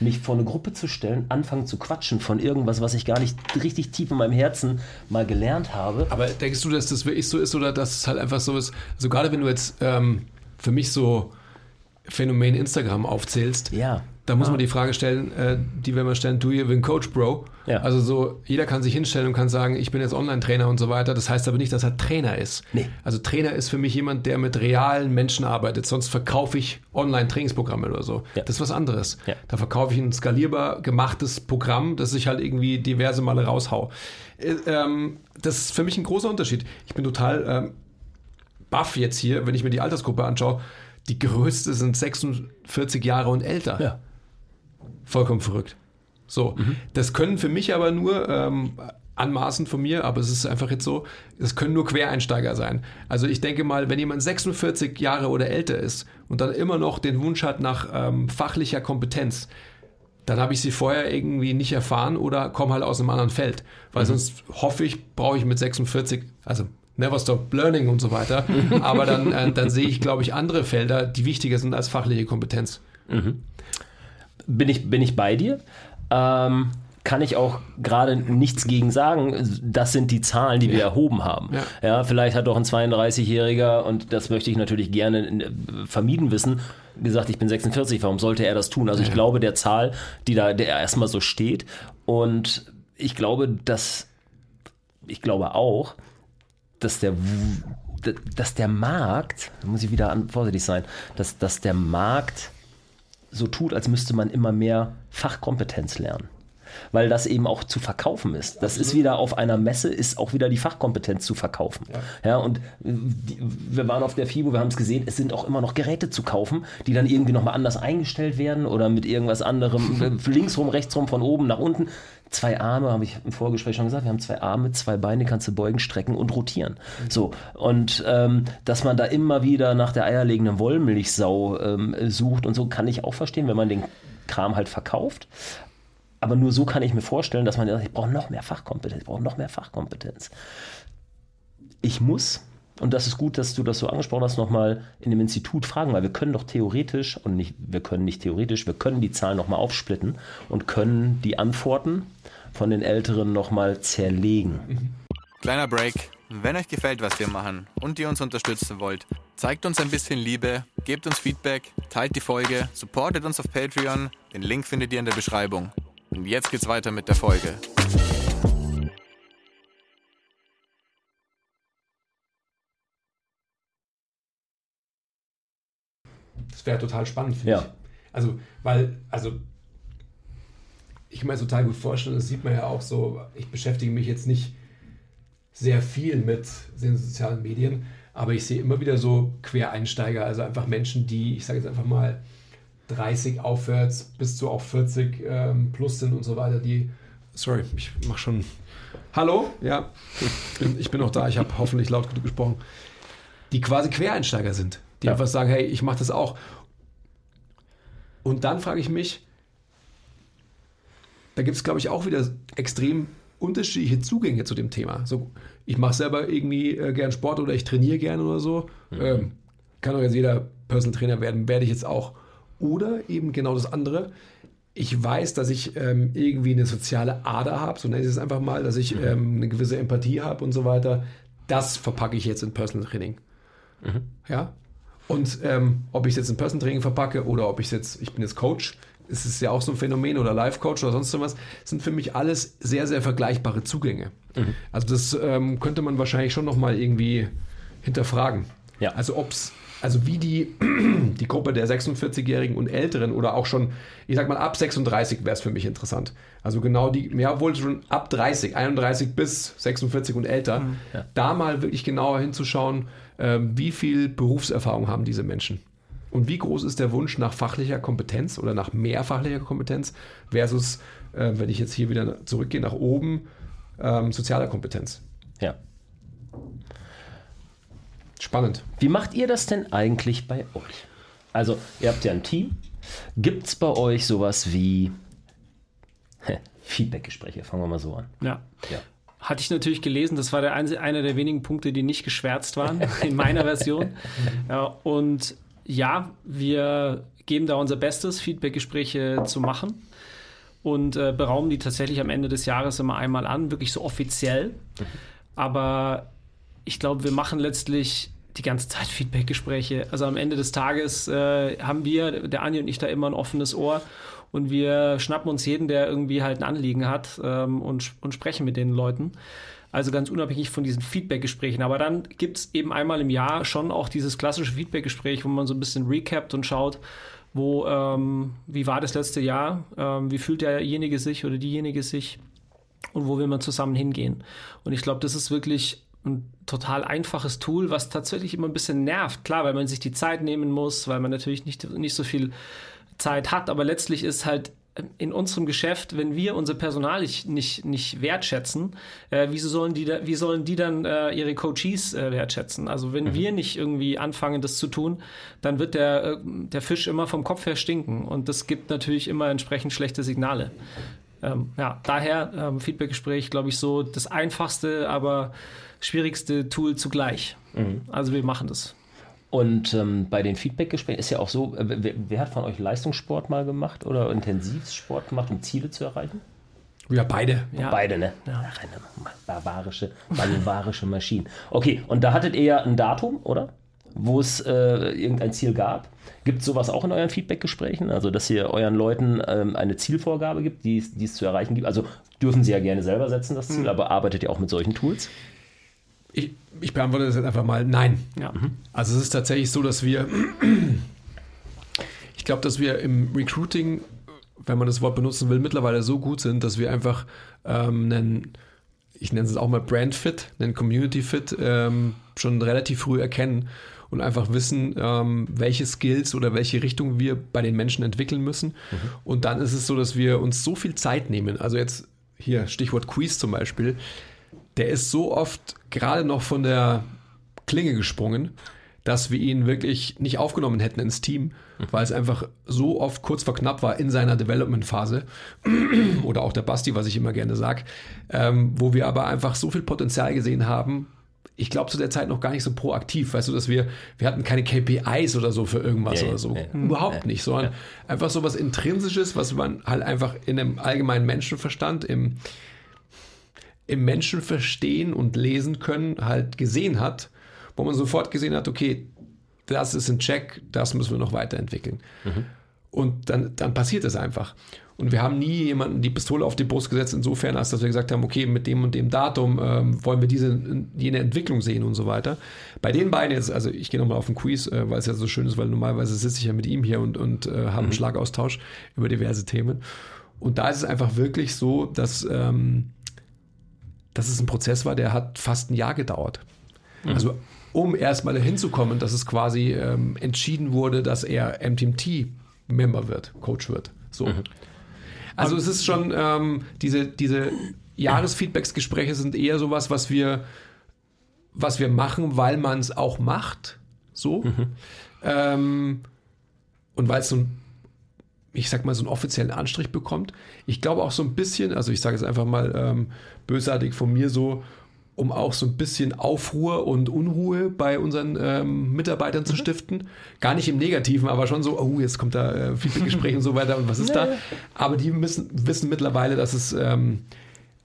A: mich vor eine Gruppe zu stellen, anfangen zu quatschen von irgendwas, was ich gar nicht richtig tief in meinem Herzen mal gelernt habe.
B: Aber denkst du, dass das wirklich so ist oder dass es halt einfach so ist? Also gerade wenn du jetzt ähm, für mich so Phänomen Instagram aufzählst,
A: ja.
B: Da muss ah. man die Frage stellen, äh, die wir mal stellen, du hier wie ein Coach, Bro. Ja. Also so, jeder kann sich hinstellen und kann sagen, ich bin jetzt Online-Trainer und so weiter. Das heißt aber nicht, dass er Trainer ist. Nee. Also Trainer ist für mich jemand, der mit realen Menschen arbeitet. Sonst verkaufe ich Online-Trainingsprogramme oder so. Ja. Das ist was anderes. Ja. Da verkaufe ich ein skalierbar gemachtes Programm, das ich halt irgendwie diverse Male raushau. Äh, ähm, das ist für mich ein großer Unterschied. Ich bin total ähm, baff jetzt hier, wenn ich mir die Altersgruppe anschaue. Die größte sind 46 Jahre und älter. Ja. Vollkommen verrückt. So, mhm. das können für mich aber nur ähm, anmaßend von mir, aber es ist einfach jetzt so, es können nur Quereinsteiger sein. Also ich denke mal, wenn jemand 46 Jahre oder älter ist und dann immer noch den Wunsch hat nach ähm, fachlicher Kompetenz, dann habe ich sie vorher irgendwie nicht erfahren oder komme halt aus einem anderen Feld. Weil mhm. sonst hoffe ich, brauche ich mit 46, also Never Stop Learning und so weiter. aber dann, äh, dann sehe ich, glaube ich, andere Felder, die wichtiger sind als fachliche Kompetenz. Mhm
A: bin ich, bin ich bei dir. Ähm, kann ich auch gerade nichts gegen sagen. Das sind die Zahlen, die ja. wir erhoben haben. Ja. ja vielleicht hat doch ein 32-Jähriger, und das möchte ich natürlich gerne äh, vermieden wissen, gesagt, ich bin 46, warum sollte er das tun? Also ja. ich glaube der Zahl, die da der erstmal so steht. Und ich glaube, dass, ich glaube auch, dass der, dass der Markt, da muss ich wieder vorsichtig sein, dass, dass der Markt so tut, als müsste man immer mehr Fachkompetenz lernen. Weil das eben auch zu verkaufen ist. Das ist wieder auf einer Messe, ist auch wieder die Fachkompetenz zu verkaufen. Ja, ja und die, wir waren auf der FIBO, wir haben es gesehen, es sind auch immer noch Geräte zu kaufen, die dann irgendwie nochmal anders eingestellt werden oder mit irgendwas anderem, linksrum, rechtsrum, von oben nach unten zwei Arme, habe ich im Vorgespräch schon gesagt, wir haben zwei Arme, zwei Beine, kannst du beugen, strecken und rotieren. Mhm. So, und ähm, dass man da immer wieder nach der eierlegenden Wollmilchsau ähm, sucht und so, kann ich auch verstehen, wenn man den Kram halt verkauft. Aber nur so kann ich mir vorstellen, dass man sagt, ich brauche noch mehr Fachkompetenz, ich brauche noch mehr Fachkompetenz. Ich muss und das ist gut, dass du das so angesprochen hast, nochmal in dem Institut fragen, weil wir können doch theoretisch, und nicht, wir können nicht theoretisch, wir können die Zahlen nochmal aufsplitten und können die Antworten von den Älteren nochmal zerlegen.
D: Kleiner Break. Wenn euch gefällt, was wir machen und ihr uns unterstützen wollt, zeigt uns ein bisschen Liebe, gebt uns Feedback, teilt die Folge, supportet uns auf Patreon. Den Link findet ihr in der Beschreibung. Und jetzt geht's weiter mit der Folge.
B: Das wäre total spannend, finde
A: Ja.
B: ich. Also, weil, also, ich kann mir total gut vorstellen, das sieht man ja auch so, ich beschäftige mich jetzt nicht sehr viel mit den sozialen Medien, aber ich sehe immer wieder so Quereinsteiger, also einfach Menschen, die, ich sage jetzt einfach mal, 30 aufwärts bis zu auch 40 ähm, plus sind und so weiter, die, sorry, ich mache schon, hallo, ja, ich bin, ich bin noch da, ich habe hoffentlich laut genug gesprochen, die quasi Quereinsteiger sind, die
A: Ja.
B: einfach sagen, hey, ich mache das auch. Und dann frage ich mich, da gibt es, glaube ich, auch wieder extrem unterschiedliche Zugänge zu dem Thema. So, ich mache selber irgendwie äh, gern Sport oder ich trainiere gerne oder so. Ähm, kann doch jetzt jeder Personal Trainer werden, werde ich jetzt auch. Oder eben genau das andere. Ich weiß, dass ich ähm, irgendwie eine soziale Ader habe, so nenne ich es einfach mal, dass ich ähm, eine gewisse Empathie habe und so weiter. Das verpacke ich jetzt in Personal Training. Ja. Und ähm, ob ich es jetzt in Personal Training verpacke oder ob ich jetzt, ich bin jetzt Coach, ist es ja auch so ein Phänomen oder Life Coach oder sonst was, sind für mich alles sehr, sehr vergleichbare Zugänge. Also das ähm, könnte man wahrscheinlich schon nochmal irgendwie hinterfragen.
A: Ja.
B: Also ob's, also wie die, die Gruppe der 46-Jährigen und Älteren oder auch schon, ich sag mal ab 36 wäre es für mich interessant. Also genau die, ja wohl schon ab 30, 31 bis 46 und älter, da mal wirklich genauer hinzuschauen, ähm, wie viel Berufserfahrung haben diese Menschen. Und wie groß ist der Wunsch nach fachlicher Kompetenz oder nach mehr fachlicher Kompetenz versus, äh, wenn ich jetzt hier wieder zurückgehe nach oben, ähm, sozialer Kompetenz.
A: Ja.
B: Spannend.
A: Wie macht ihr das denn eigentlich bei euch? Also, ihr habt ja ein Team. Gibt es bei euch sowas wie Feedbackgespräche? Fangen wir mal so an.
C: Ja.
A: Ja.
C: Hatte ich natürlich gelesen, das war der einzige, einer der wenigen Punkte, die nicht geschwärzt waren in meiner Version. Ja, und ja, wir geben da unser Bestes, Feedbackgespräche zu machen und äh, beraumen die tatsächlich am Ende des Jahres immer einmal an, wirklich so offiziell. Aber ich glaube, wir machen letztlich die ganze Zeit Feedbackgespräche. Also am Ende des Tages äh, haben wir, der Andi und ich, da immer ein offenes Ohr und wir schnappen uns jeden, der irgendwie halt ein Anliegen hat ähm, und, und sprechen mit den Leuten. Also ganz unabhängig von diesen Feedback-Gesprächen. Aber dann gibt es eben einmal im Jahr schon auch dieses klassische Feedback-Gespräch, wo man so ein bisschen recapt und schaut, wo, ähm, wie war das letzte Jahr, ähm, wie fühlt derjenige sich oder diejenige sich und wo will man zusammen hingehen. Und ich glaube, das ist wirklich ein total einfaches Tool, was tatsächlich immer ein bisschen nervt. Klar, weil man sich die Zeit nehmen muss, weil man natürlich nicht, nicht so viel Zeit hat, aber letztlich ist halt in unserem Geschäft, wenn wir unser Personal nicht, nicht, nicht wertschätzen, äh, wieso sollen die, da, wie sollen die dann äh, ihre Coaches äh, wertschätzen? Also wenn wir nicht irgendwie anfangen, das zu tun, dann wird der, äh, der Fisch immer vom Kopf her stinken und das gibt natürlich immer entsprechend schlechte Signale. Ähm, ja, daher ähm, Feedbackgespräch, glaube ich, so das einfachste, aber schwierigste Tool zugleich. Also wir machen das.
A: Und ähm, bei den Feedbackgesprächen ist ja auch so, äh, wer, wer hat von euch Leistungssport mal gemacht oder Intensivsport gemacht, um Ziele zu erreichen?
B: Ja, beide.
C: Ja.
A: Beide, ne? Ach, eine barbarische, barbarische Maschine. Okay, und da hattet ihr ja ein Datum, oder? Wo es äh, irgendein Ziel gab. Gibt es sowas auch in euren Feedbackgesprächen? Also, dass ihr euren Leuten ähm, eine Zielvorgabe gibt, die es die es zu erreichen gibt? Also, dürfen sie ja gerne selber setzen, das Ziel, aber arbeitet ihr auch mit solchen Tools?
B: Ich, ich beantworte das jetzt einfach mal nein.
C: Ja.
B: Also es ist tatsächlich so, dass wir, ich glaube, dass wir im Recruiting, wenn man das Wort benutzen will, mittlerweile so gut sind, dass wir einfach ähm, einen, ich nenne es auch mal Brand Fit, einen Community Fit ähm, schon relativ früh erkennen und einfach wissen, ähm, welche Skills oder welche Richtung wir bei den Menschen entwickeln müssen. Und dann ist es so, dass wir uns so viel Zeit nehmen. Also jetzt hier Stichwort Quiz zum Beispiel der ist so oft gerade noch von der Klinge gesprungen, dass wir ihn wirklich nicht aufgenommen hätten ins Team, weil es einfach so oft kurz vor knapp war in seiner Development-Phase. Oder auch der Basti, was ich immer gerne sage, ähm, wo wir aber einfach so viel Potenzial gesehen haben ich glaube, zu der Zeit noch gar nicht so proaktiv, weißt du, dass wir, wir hatten keine KPIs oder so für irgendwas
A: Ja,
B: oder so.
A: ja.
B: Überhaupt nicht, sondern einfach so was Intrinsisches, was man halt einfach in einem allgemeinen Menschenverstand, im, im Menschenverstehen und lesen können, halt gesehen hat, wo man sofort gesehen hat, okay, das ist ein Check, das müssen wir noch weiterentwickeln. Und dann, dann passiert es einfach. Und wir haben nie jemanden die Pistole auf die Brust gesetzt, insofern, als dass wir gesagt haben, okay, mit dem und dem Datum ähm, wollen wir diese, jene Entwicklung sehen und so weiter. Bei den beiden jetzt, also ich gehe nochmal auf den Quiz, äh, weil es ja so schön ist, weil normalerweise sitze ich ja mit ihm hier und, und äh, habe einen Schlagaustausch über diverse Themen. Und da ist es einfach wirklich so, dass, ähm, dass es ein Prozess war, der hat fast ein Jahr gedauert. Also um erstmal hinzukommen, dass es quasi ähm, entschieden wurde, dass er MTMT-Member wird, Coach wird. So. Also es ist schon, ähm, diese, diese Jahresfeedbacksgespräche sind eher sowas, was wir, was wir machen, weil man es auch macht. So. Ähm, und weil es so ein ich sag mal, so einen offiziellen Anstrich bekommt. Ich glaube auch so ein bisschen, also ich sage es einfach mal ähm, bösartig von mir so, um auch so ein bisschen Aufruhr und Unruhe bei unseren ähm, Mitarbeitern zu stiften. Gar nicht im Negativen, aber schon so, oh, jetzt kommt da äh, Feedbackgespräch und so weiter und was ist da? Aber die müssen, wissen mittlerweile, dass es, ähm,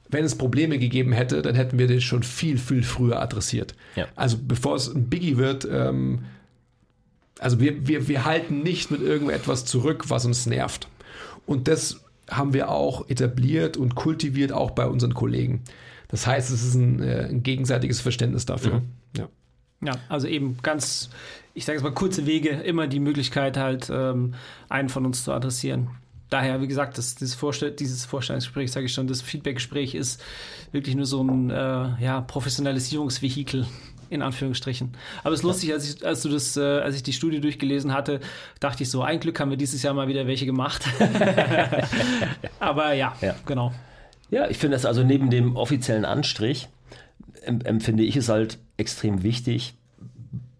B: wenn es Probleme gegeben hätte, dann hätten wir das schon viel, viel früher adressiert.
A: Ja.
B: Also bevor es ein Biggie wird, ähm, also wir, wir, wir halten nicht mit irgendetwas zurück, was uns nervt. Und das haben wir auch etabliert und kultiviert auch bei unseren Kollegen. Das heißt, es ist ein, äh, ein gegenseitiges Verständnis dafür. Ja.
C: Ja, also eben ganz, ich sage es mal, kurze Wege, immer die Möglichkeit halt, ähm, einen von uns zu adressieren. Daher, wie gesagt, das, dieses, Vorstell dieses Vorstellungsgespräch, sage ich schon, das Feedbackgespräch ist wirklich nur so ein äh, ja, Professionalisierungsvehikel, in Anführungsstrichen. Aber es ist lustig, als ich, als du das, äh, als ich die Studie durchgelesen hatte, dachte ich so, ein Glück haben wir dieses Jahr mal wieder welche gemacht. Aber ja,
A: Ja.
C: genau.
A: Ja, ich finde das also neben dem offiziellen Anstrich em- empfinde ich es halt extrem wichtig,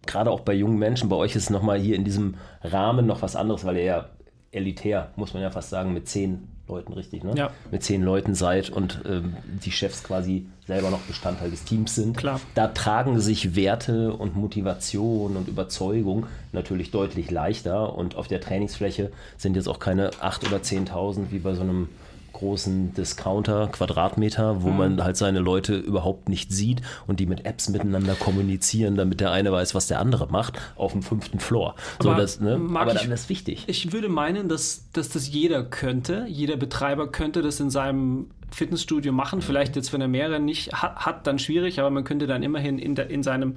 A: gerade auch bei jungen Menschen, bei euch ist nochmal hier in diesem Rahmen noch was anderes, weil ihr ja elitär, muss man ja fast sagen, mit zehn Leuten, richtig, ne?
C: Ja.
A: Mit zehn Leuten seid und ähm, die Chefs quasi selber noch Bestandteil des Teams sind.
C: Klar.
A: Da tragen sich Werte und Motivation und Überzeugung natürlich deutlich leichter und auf der Trainingsfläche sind jetzt auch keine 8.000 oder 10.000 wie bei so einem großen Discounter, Quadratmeter,
C: Mhm.
A: wo man halt seine Leute überhaupt nicht sieht und die mit Apps miteinander kommunizieren, damit der eine weiß, was der andere macht, auf dem fünften Floor. So,
C: Aber
A: das, ne? Aber
C: ich-
A: dann ist wichtig.
C: Ich würde meinen, dass, dass das jeder könnte, jeder Betreiber könnte das in seinem Fitnessstudio machen. Vielleicht jetzt, wenn er mehrere nicht hat, hat dann schwierig, aber man könnte dann immerhin in, der, in seinem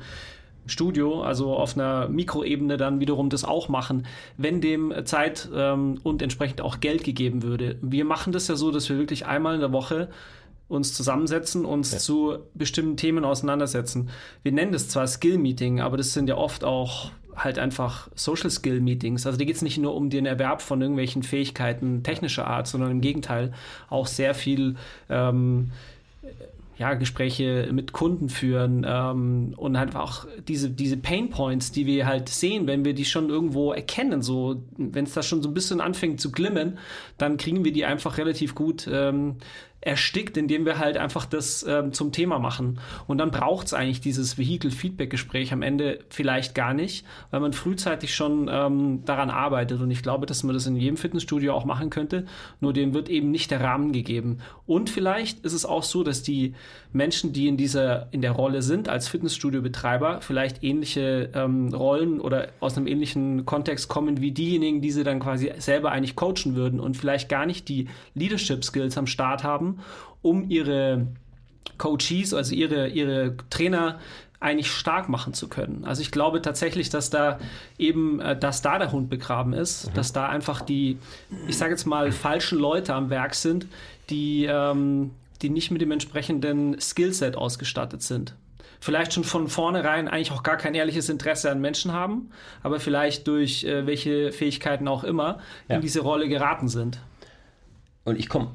C: Studio, also auf einer Mikroebene dann wiederum das auch machen, wenn dem Zeit ähm, und entsprechend auch Geld gegeben würde. Wir machen das ja so, dass wir wirklich einmal in der Woche uns zusammensetzen, uns zu bestimmten Themen auseinandersetzen. Wir nennen das zwar Skill Meeting, aber das sind ja oft auch halt einfach Social Skill Meetings. Also da geht es nicht nur um den Erwerb von irgendwelchen Fähigkeiten technischer Art, sondern im Gegenteil auch sehr viel ähm, ja, Gespräche mit Kunden führen ähm, und einfach auch diese, diese Pain Points, die wir halt sehen, wenn wir die schon irgendwo erkennen, so wenn es da schon so ein bisschen anfängt zu glimmen, dann kriegen wir die einfach relativ gut ähm, erstickt, indem wir halt einfach das ähm, zum Thema machen. Und dann braucht es eigentlich dieses Vehikel-Feedback-Gespräch am Ende vielleicht gar nicht, weil man frühzeitig schon ähm, daran arbeitet. Und ich glaube, dass man das in jedem Fitnessstudio auch machen könnte, nur dem wird eben nicht der Rahmen gegeben. Und vielleicht ist es auch so, dass die Menschen, die in dieser, in der Rolle sind, als Fitnessstudio-Betreiber, vielleicht ähnliche ähm, Rollen oder aus einem ähnlichen Kontext kommen wie diejenigen, die sie dann quasi selber eigentlich coachen würden und vielleicht gar nicht die Leadership-Skills am Start haben, um ihre Coaches, also ihre, ihre Trainer eigentlich stark machen zu können. Also ich glaube tatsächlich, dass da eben, äh, dass da der Hund begraben ist, dass da einfach die, ich sage jetzt mal, falschen Leute am Werk sind, die, ähm, die nicht mit dem entsprechenden Skillset ausgestattet sind. Vielleicht schon von vornherein eigentlich auch gar kein ehrliches Interesse an Menschen haben, aber vielleicht durch äh, welche Fähigkeiten auch immer
A: Ja.
C: in diese Rolle geraten sind.
A: Und ich komme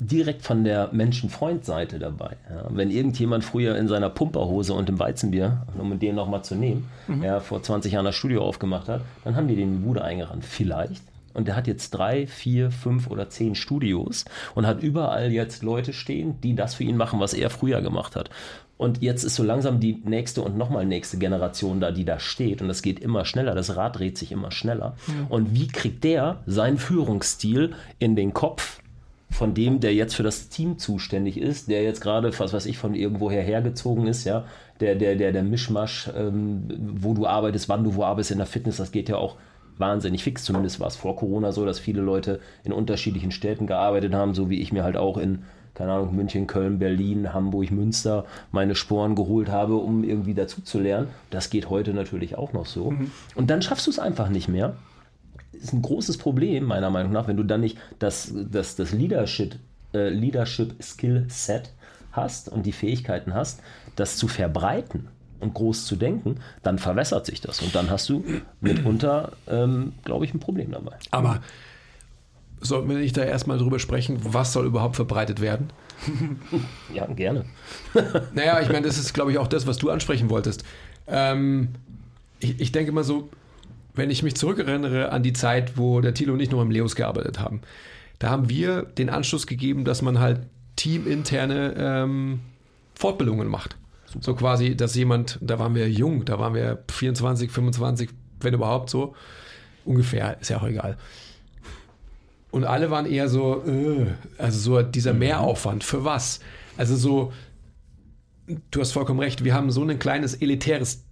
A: direkt von der Menschenfreund-Seite dabei. Ja, wenn irgendjemand früher in seiner Pumperhose und im Weizenbier, um den nochmal zu nehmen, ja, vor 20 Jahren das Studio aufgemacht hat, dann haben die den in die Bude eingerannt. Vielleicht. Und der hat jetzt drei, vier, fünf oder zehn Studios und hat überall jetzt Leute stehen, die das für ihn machen, was er früher gemacht hat. Und jetzt ist so langsam die nächste und nochmal nächste Generation da, die da steht. Und das geht immer schneller. Das Rad dreht sich immer schneller. Mhm. Und wie kriegt der seinen Führungsstil in den Kopf von dem, der jetzt für das Team zuständig ist, der jetzt gerade, was weiß ich, von irgendwoher hergezogen ist, ja, der, der, der, der Mischmasch, ähm, wo du arbeitest, wann du wo arbeitest in der Fitness, das geht ja auch wahnsinnig fix. Zumindest war es vor Corona so, dass viele Leute in unterschiedlichen Städten gearbeitet haben, so wie ich mir halt auch in keine Ahnung, München, Köln, Berlin, Hamburg, Münster meine Sporen geholt habe, um irgendwie dazu zu lernen. Das geht heute natürlich auch noch so. Mhm. Und dann schaffst du es einfach nicht mehr. Ist ein großes Problem, meiner Meinung nach, wenn du dann nicht das, das, das Leadership, äh, Leadership Skill Set hast und die Fähigkeiten hast, das zu verbreiten und groß zu denken, dann verwässert sich das. Und dann hast du mitunter, ähm, glaube ich, ein Problem dabei.
B: Aber sollten wir nicht da erstmal drüber sprechen, was soll überhaupt verbreitet werden?
A: ja, gerne.
B: naja, ich meine, das ist, glaube ich, auch das, was du ansprechen wolltest. Ähm, ich, ich denke mal so, wenn ich mich zurückerinnere an die Zeit, wo der Thilo und ich noch im Leos gearbeitet haben, da haben wir den Anschluss gegeben, dass man halt teaminterne ähm, Fortbildungen macht. So quasi, dass jemand, da waren wir jung, da waren wir 24, 25, wenn überhaupt so, ungefähr, ist ja auch egal. Und alle waren eher so, äh, also so dieser mhm. Mehraufwand, für was? Also so, du hast vollkommen recht, wir haben so ein kleines elitäres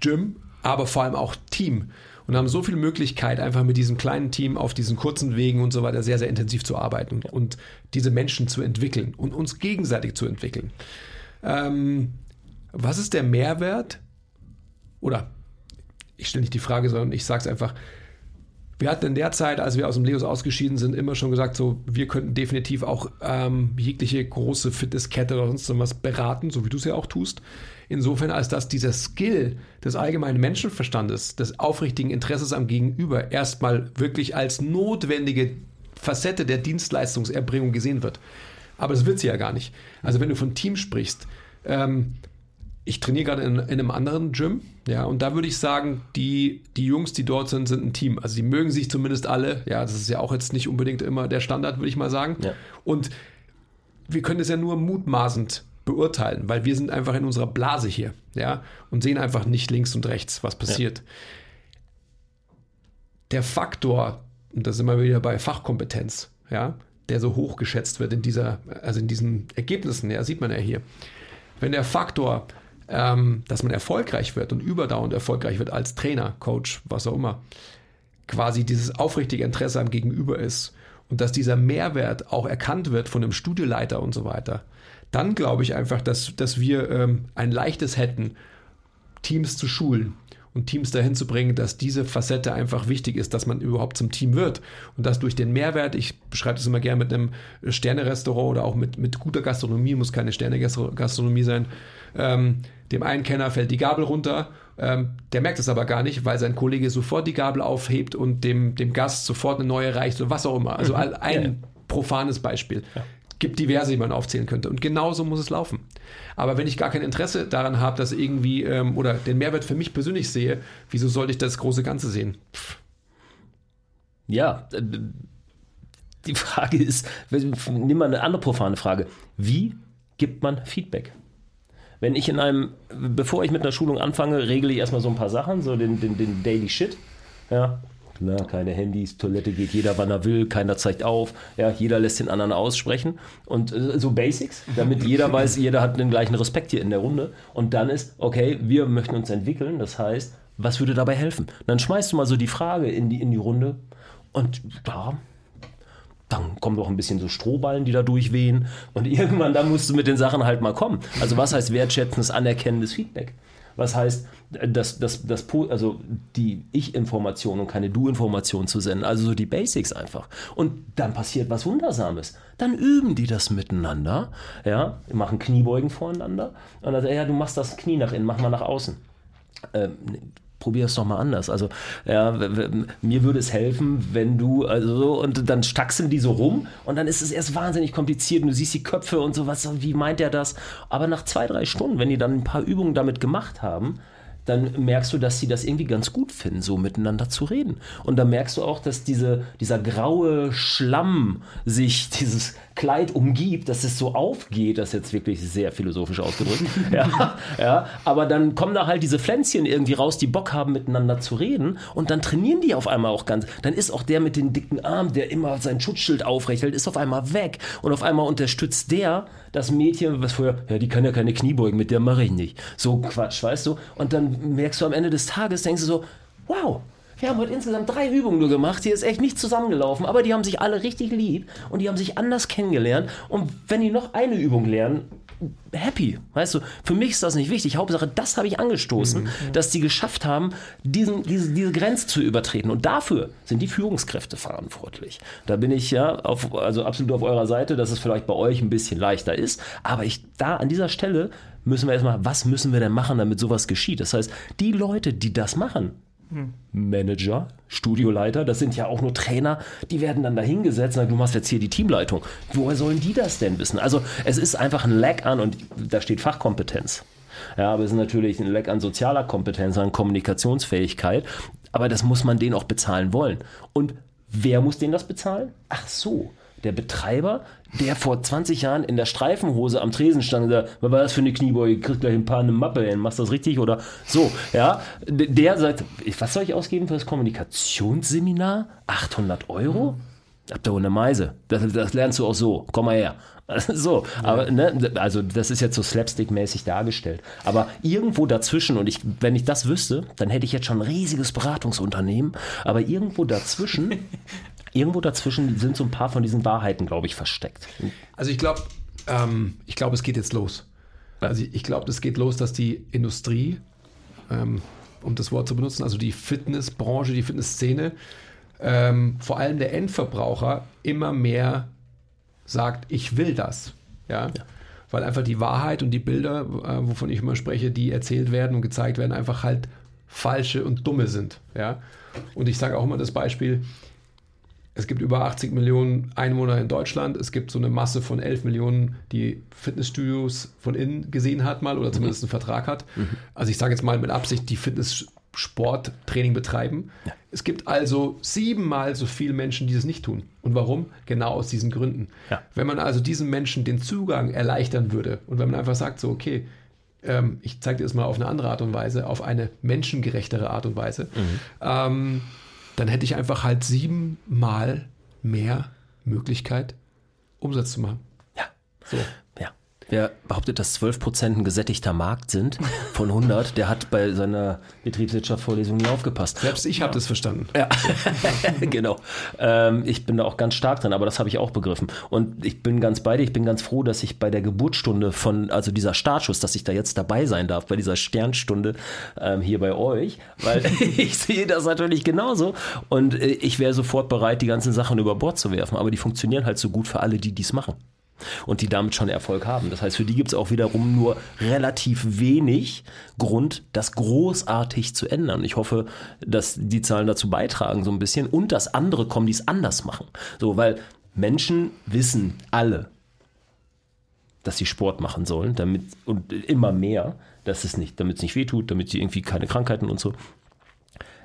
B: Gym, aber vor allem auch Team und haben so viel Möglichkeit, einfach mit diesem kleinen Team auf diesen kurzen Wegen und so weiter sehr, sehr intensiv zu arbeiten und diese Menschen zu entwickeln und uns gegenseitig zu entwickeln. Ähm, was ist der Mehrwert? Oder ich stelle nicht die Frage, sondern ich sage es einfach, wir hatten in der Zeit, als wir aus dem Leos ausgeschieden sind, immer schon gesagt, so wir könnten definitiv auch ähm, jegliche große Fitnesskette oder sonst was beraten, so wie du es ja auch tust. Insofern, als dass dieser Skill des allgemeinen Menschenverstandes, des aufrichtigen Interesses am Gegenüber erstmal wirklich als notwendige Facette der Dienstleistungserbringung gesehen wird. Aber das wird sie ja gar nicht. Also wenn du von Team sprichst, ähm, ich trainiere gerade in, in, einem anderen Gym, ja, und da würde ich sagen, die, die Jungs, die dort sind, sind ein Team. Also die mögen sich zumindest alle. Ja, das ist ja auch jetzt nicht unbedingt immer der Standard, würde ich mal sagen. Ja. Und wir können es ja nur mutmaßend beurteilen, weil wir sind einfach in unserer Blase hier, ja, und sehen einfach nicht links und rechts, was passiert. Ja. Der Faktor, und da sind wir wieder bei Fachkompetenz, ja, der so hoch geschätzt wird in dieser, also in diesen Ergebnissen, ja, sieht man ja hier. Wenn der Faktor ähm, dass man erfolgreich wird und überdauernd erfolgreich wird als Trainer, Coach, was auch immer, quasi dieses aufrichtige Interesse am Gegenüber ist und dass dieser Mehrwert auch erkannt wird von einem Studioleiter und so weiter, dann glaube ich einfach, dass, dass wir ähm, ein leichtes hätten, Teams zu schulen und Teams dahin zu bringen, dass diese Facette einfach wichtig ist, dass man überhaupt zum Team wird und dass durch den Mehrwert, ich beschreibe das immer gerne mit einem Sterne-Restaurant oder auch mit, mit guter Gastronomie, muss keine Sterne-Gastronomie sein, ähm, dem einen Kenner fällt die Gabel runter, ähm, der merkt es aber gar nicht, weil sein Kollege sofort die Gabel aufhebt und dem, dem Gast sofort eine neue reicht oder was auch immer. Also mhm. ein ja. profanes Beispiel. Ja. Gibt diverse, die man aufzählen könnte. Und genauso muss es laufen. Aber wenn ich gar kein Interesse daran habe, dass irgendwie ähm, oder den Mehrwert für mich persönlich sehe, wieso sollte ich das große Ganze sehen? Pff.
A: Ja, äh, die Frage ist, nimm mal eine andere profane Frage. Wie gibt man Feedback? wenn ich in einem, bevor ich mit einer Schulung anfange, regle ich erstmal so ein paar Sachen, so den, den, den Daily Shit. Ja, na, keine Handys, Toilette geht jeder, wann er will, keiner zeigt auf, ja, jeder lässt den anderen aussprechen und äh, so Basics, damit jeder weiß, jeder hat den gleichen Respekt hier in der Runde und dann ist, okay, wir möchten uns entwickeln, das heißt, was würde dabei helfen? Dann schmeißt du mal so die Frage in die, in die Runde und da dann kommen noch ein bisschen so Strohballen, die da durchwehen. Und irgendwann, da musst du mit den Sachen halt mal kommen. Also was heißt wertschätzendes, anerkennendes Feedback? Was heißt, dass das, das, also die Ich-Information und keine Du-Information zu senden. Also so die Basics einfach. Und dann passiert was Wundersames. Dann üben die das miteinander. Ja, machen Kniebeugen voreinander. Und dann, ja, du machst das Knie nach innen, mach mal nach außen. Ähm, probier es doch mal anders. Also, ja, mir würde es helfen, wenn du, also so, und dann staxeln die so rum und dann ist es erst wahnsinnig kompliziert und du siehst die Köpfe und so, was, wie meint er das? Aber nach zwei, drei Stunden, wenn die dann ein paar Übungen damit gemacht haben, dann merkst du, dass sie das irgendwie ganz gut finden, so miteinander zu reden. Und dann merkst du auch, dass diese, dieser graue Schlamm sich dieses Kleid umgibt, dass es so aufgeht, das ist jetzt wirklich sehr philosophisch ausgedrückt. ja, ja, aber dann kommen da halt diese Pflänzchen irgendwie raus, die Bock haben, miteinander zu reden und dann trainieren die auf einmal auch ganz. Dann ist auch der mit den dicken Armen, der immer sein Schutzschild aufrechelt, ist auf einmal weg und auf einmal unterstützt der das Mädchen, was vorher, ja, die kann ja keine Kniebeugen, mit der mache ich nicht. So Quatsch, weißt du? Und dann merkst du am Ende des Tages, denkst du so, wow, wir haben heute insgesamt drei Übungen nur gemacht. Hier ist echt nicht zusammengelaufen, aber die haben sich alle richtig lieb und die haben sich anders kennengelernt. Und wenn die noch eine Übung lernen, happy. Weißt du, für mich ist das nicht wichtig. Hauptsache, das habe ich angestoßen, mhm. dass die geschafft haben, diesen, diese, diese Grenze zu übertreten. Und dafür sind die Führungskräfte verantwortlich. Da bin ich ja auf, also absolut auf eurer Seite, dass es vielleicht bei euch ein bisschen leichter ist. Aber ich, da an dieser Stelle müssen wir erstmal, was müssen wir denn machen, damit sowas geschieht? Das heißt, die Leute, die das machen, Manager, Studioleiter, das sind ja auch nur Trainer, die werden dann dahingesetzt und sagen, du machst jetzt hier die Teamleitung. Woher sollen die das denn wissen? Also es ist einfach ein Lack an und da steht Fachkompetenz. Ja, aber es ist natürlich ein Lack an sozialer Kompetenz, an Kommunikationsfähigkeit. Aber das muss man denen auch bezahlen wollen. Und wer muss denen das bezahlen? Ach so, der Betreiber, der vor 20 Jahren in der Streifenhose am Tresen stand und sagt, was war das für eine Kniebeuge? Kriegst gleich ein paar eine Mappe hin, machst das richtig oder so, ja. Der sagt, was soll ich ausgeben für das Kommunikationsseminar? 800 Euro? Habt ihr eine Meise. Das, das lernst du auch so. Komm mal her. So, ja. aber ne, also das ist jetzt so slapstick-mäßig dargestellt. Aber irgendwo dazwischen, und ich, wenn ich das wüsste, dann hätte ich jetzt schon ein riesiges Beratungsunternehmen, aber irgendwo dazwischen irgendwo dazwischen sind so ein paar von diesen Wahrheiten, glaube ich, versteckt.
B: Also ich glaube, ähm, ich glaube, es geht jetzt los. Also ich glaube, es geht los, dass die Industrie, ähm, um das Wort zu benutzen, also die Fitnessbranche, die Fitnessszene, ähm, vor allem der Endverbraucher immer mehr sagt, ich will das. Ja? ja. Weil einfach die Wahrheit und die Bilder, äh, wovon ich immer spreche, die erzählt werden und gezeigt werden, einfach halt falsche und dumme sind. Ja? Und ich sage auch immer das Beispiel, es gibt über 80 Millionen Einwohner in Deutschland. Es gibt so eine Masse von 11 Millionen, die Fitnessstudios von innen gesehen hat mal oder zumindest einen Vertrag hat. Mhm. Also ich sage jetzt mal mit Absicht, die Fitnesssporttraining betreiben. Ja. Es gibt also siebenmal so viele Menschen, die das nicht tun. Und warum? Genau aus diesen Gründen. Ja. Wenn man also diesen Menschen den Zugang erleichtern würde und wenn man einfach sagt so, okay, ähm, ich zeige dir das mal auf eine andere Art und Weise, auf eine menschengerechtere Art und Weise, mhm. ähm, dann hätte ich einfach halt siebenmal mehr Möglichkeit, Umsatz zu machen.
A: Ja. So. Wer behauptet, dass 12% ein gesättigter Markt sind von 100, der hat bei seiner Betriebswirtschaftsvorlesung nie aufgepasst.
B: Selbst ich habe das verstanden.
A: Ja, genau. Ähm, ich bin da auch ganz stark drin, aber das habe ich auch begriffen. Und ich bin ganz bei dir, ich bin ganz froh, dass ich bei der Geburtsstunde von, also dieser Startschuss, dass ich da jetzt dabei sein darf, bei dieser Sternstunde ähm, hier bei euch, weil ich sehe das natürlich genauso. Und äh, ich wäre sofort bereit, die ganzen Sachen über Bord zu werfen, aber die funktionieren halt so gut für alle, die dies machen und die damit schon Erfolg haben. Das heißt, für die gibt es auch wiederum nur relativ wenig Grund, das großartig zu ändern. Ich hoffe, dass die Zahlen dazu beitragen so ein bisschen und dass andere kommen, die es anders machen. So, weil Menschen wissen alle, dass sie Sport machen sollen, damit und immer mehr, dass es nicht, damit es nicht wehtut, damit sie irgendwie keine Krankheiten und so.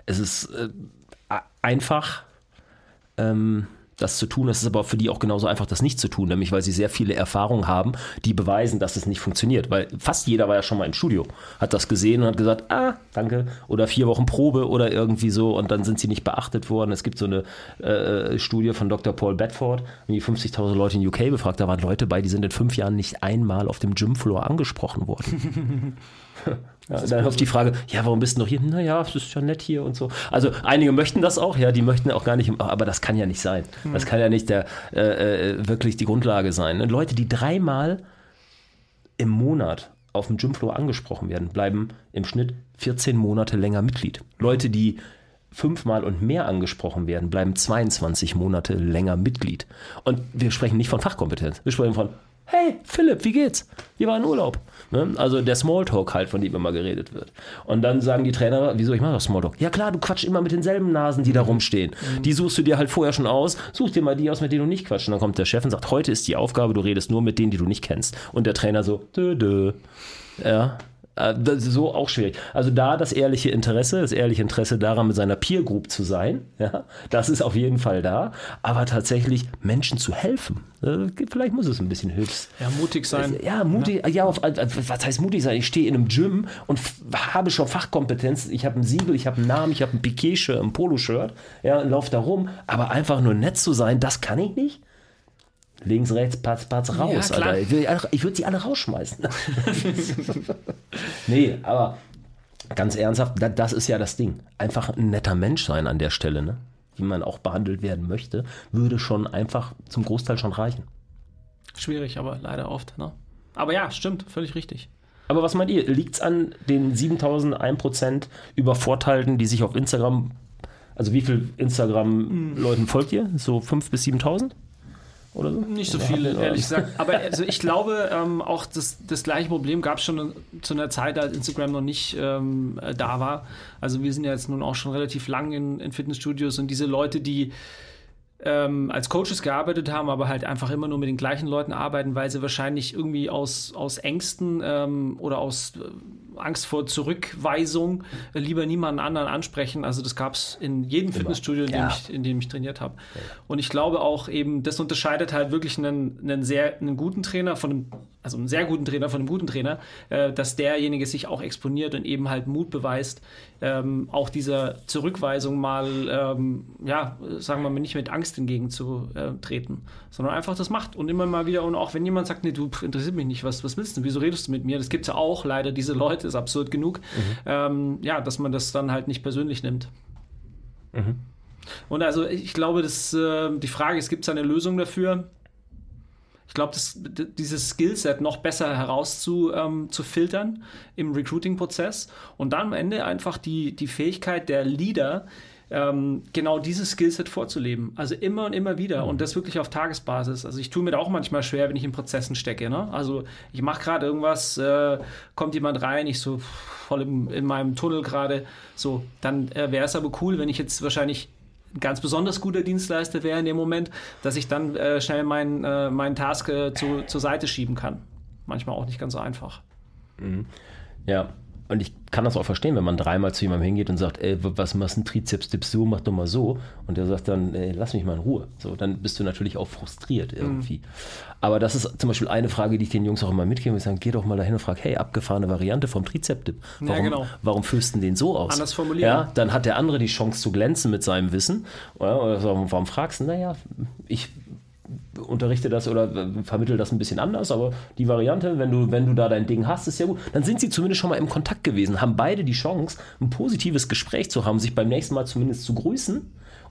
A: Es ist äh, einfach ähm, das zu tun. Es ist aber für die auch genauso einfach, das nicht zu tun, nämlich weil sie sehr viele Erfahrungen haben, die beweisen, dass es nicht funktioniert. Weil fast jeder war ja schon mal im Studio, hat das gesehen und hat gesagt, ah, danke, oder vier Wochen Probe oder irgendwie so und dann sind sie nicht beachtet worden. Es gibt so eine äh, Studie von Dr. Paul Bedford, die 50.000 Leute in UK befragt, da waren Leute bei, die sind in fünf Jahren nicht einmal auf dem Gymfloor angesprochen worden. Ja, dann auf die Frage, ja, warum bist du noch hier? Naja, es ist ja nett hier und so. Also einige möchten das auch, ja, die möchten auch gar nicht, aber das kann ja nicht sein. Hm. Das kann ja nicht der, äh, äh, wirklich die Grundlage sein. Und Leute, die dreimal im Monat auf dem Gymfloor angesprochen werden, bleiben im Schnitt 14 Monate länger Mitglied. Leute, die fünfmal und mehr angesprochen werden, bleiben 22 Monate länger Mitglied. Und wir sprechen nicht von Fachkompetenz, wir sprechen von hey, Philipp, wie geht's? Wie war in Urlaub? Ne? Also der Smalltalk halt, von dem immer geredet wird. Und dann sagen die Trainer, wieso ich mache das Smalltalk? Ja klar, du quatschst immer mit denselben Nasen, die da rumstehen. Mhm. Die suchst du dir halt vorher schon aus, such dir mal die aus, mit denen du nicht quatschst. Und dann kommt der Chef und sagt, heute ist die Aufgabe, du redest nur mit denen, die du nicht kennst. Und der Trainer so, dö, dö. Ja, so auch schwierig. Also da das ehrliche Interesse, das ehrliche Interesse daran, mit seiner Peer Group zu sein, ja, das ist auf jeden Fall da. Aber tatsächlich Menschen zu helfen, äh, vielleicht muss es ein bisschen Hilfs.
C: Ja, mutig sein.
A: Ja, mutig, ja, auf, äh, was heißt mutig sein? Ich stehe in einem Gym und habe schon Fachkompetenz. Ich habe ein Siegel, ich habe einen Namen, ich habe ein Piquet-Shirt, ein Poloshirt, ja, und laufe da rum. Aber einfach nur nett zu sein, das kann ich nicht links, rechts, patz, patz, raus. Ja, Alter. Ich, will, ich würde sie alle rausschmeißen. nee, aber ganz ernsthaft, das ist ja das Ding. Einfach ein netter Mensch sein an der Stelle, ne? wie man auch behandelt werden möchte, würde schon einfach zum Großteil schon reichen.
C: Schwierig, aber leider oft. Ne? Aber ja, stimmt, völlig richtig.
A: Aber was meint ihr? Liegt es an den 7001% Übervorteilten, die sich auf Instagram, also wie viel Instagram-Leuten folgt ihr? So 5.000 bis 7.000?
C: Oder so? Nicht so viele, ehrlich gesagt. Aber also ich glaube, ähm, auch das, das gleiche Problem gab es schon zu einer Zeit, als Instagram noch nicht ähm, da war. Also wir sind ja jetzt nun auch schon relativ lang in, in Fitnessstudios und diese Leute, die ähm, als Coaches gearbeitet haben, aber halt einfach immer nur mit den gleichen Leuten arbeiten, weil sie wahrscheinlich irgendwie aus, aus Ängsten ähm, oder aus Angst vor Zurückweisung äh, lieber niemanden anderen ansprechen. Also das gab es in jedem Fitnessstudio, in dem, ja. ich, in dem ich trainiert habe. Ja. Und ich glaube auch eben, das unterscheidet halt wirklich einen, einen sehr einen guten Trainer von einem, also einen sehr guten Trainer von einem guten Trainer, äh, dass derjenige sich auch exponiert und eben halt Mut beweist, ähm, auch dieser Zurückweisung mal, ähm, ja, sagen wir mal, nicht mit Angst entgegenzutreten, sondern einfach das macht und immer mal wieder und auch wenn jemand sagt, nee, du interessiert mich nicht, was, was willst du, wieso redest du mit mir? Das gibt es ja auch leider diese Leute, ist absurd genug, mhm. ähm, ja, dass man das dann halt nicht persönlich nimmt. Mhm. Und also ich glaube, dass äh, die Frage ist, gibt es eine Lösung dafür? Ich glaube, dieses Skillset noch besser herauszufiltern ähm, im Recruiting-Prozess und dann am Ende einfach die, die Fähigkeit der Leader, ähm, genau dieses Skillset vorzuleben. Also immer und immer wieder und das wirklich auf Tagesbasis. Also ich tue mir da auch manchmal schwer, wenn ich in Prozessen stecke. Ne? Also ich mache gerade irgendwas, äh, kommt jemand rein, ich so voll im, in meinem Tunnel gerade. So, dann äh, wäre es aber cool, wenn ich jetzt wahrscheinlich ein ganz besonders guter Dienstleister wäre in dem Moment, dass ich dann äh, schnell meinen äh, mein Task äh, zu, zur Seite schieben kann. Manchmal auch nicht ganz so einfach.
A: Mhm. Ja, und ich kann das auch verstehen, wenn man dreimal zu jemandem hingeht und sagt, ey, was machst du, Trizeps-Tips so, mach doch mal so. Und der sagt dann, ey, lass mich mal in Ruhe. So, dann bist du natürlich auch frustriert irgendwie. Mhm. Aber das ist zum Beispiel eine Frage, die ich den Jungs auch immer mitgebe. Ich sage, geh doch mal dahin und frag, hey, abgefahrene Variante vom Trizep-Tipp. Warum, ja, genau. warum führst du den so aus?
C: Anders formulieren.
A: Ja, dann hat der andere die Chance zu glänzen mit seinem Wissen. Oder, oder warum fragst du? Naja, ich unterrichte das oder vermittle das ein bisschen anders, aber die Variante, wenn du, wenn du da dein Ding hast, ist ja gut. Dann sind sie zumindest schon mal im Kontakt gewesen, haben beide die Chance, ein positives Gespräch zu haben, sich beim nächsten Mal zumindest zu grüßen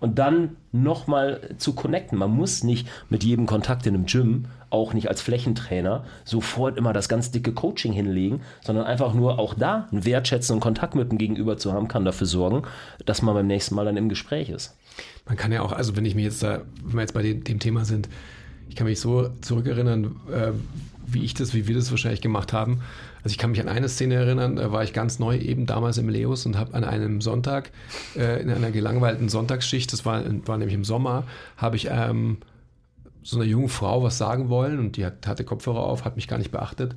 A: und dann nochmal zu connecten. Man muss nicht mit jedem Kontakt in einem Gym, auch nicht als Flächentrainer, sofort immer das ganz dicke Coaching hinlegen, sondern einfach nur auch da einen wertschätzenden Kontakt mit dem Gegenüber zu haben, kann dafür sorgen, dass man beim nächsten Mal dann im Gespräch ist.
B: Man kann ja auch, also wenn ich mich jetzt da, wenn wir jetzt bei dem, Thema sind, ich kann mich so zurückerinnern, äh, wie ich das, wie wir das wahrscheinlich gemacht haben. Also ich kann mich an eine Szene erinnern, da war ich ganz neu eben damals im Leos und habe an einem Sonntag, äh, in einer gelangweilten Sonntagsschicht, das war, war nämlich im Sommer, habe ich ähm, so einer jungen Frau was sagen wollen und die hat, hatte Kopfhörer auf, hat mich gar nicht beachtet.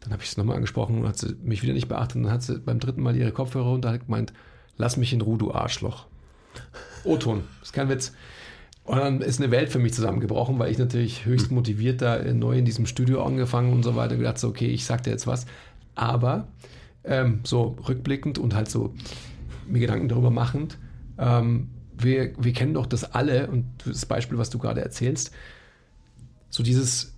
B: Dann habe ich es nochmal angesprochen und hat sie mich wieder nicht beachtet. Dann hat sie beim dritten Mal ihre Kopfhörer runter und hat gemeint, lass mich in Ruhe, du Arschloch. O-Ton, ist kein Witz. Und dann ist eine Welt für mich zusammengebrochen, weil ich natürlich höchst motiviert da neu in diesem Studio angefangen und so weiter und gedacht so, okay, ich sag dir jetzt was. Aber ähm, so rückblickend und halt so mir Gedanken darüber machend, ähm, wir, wir kennen doch das alle und das Beispiel, was du gerade erzählst, so dieses,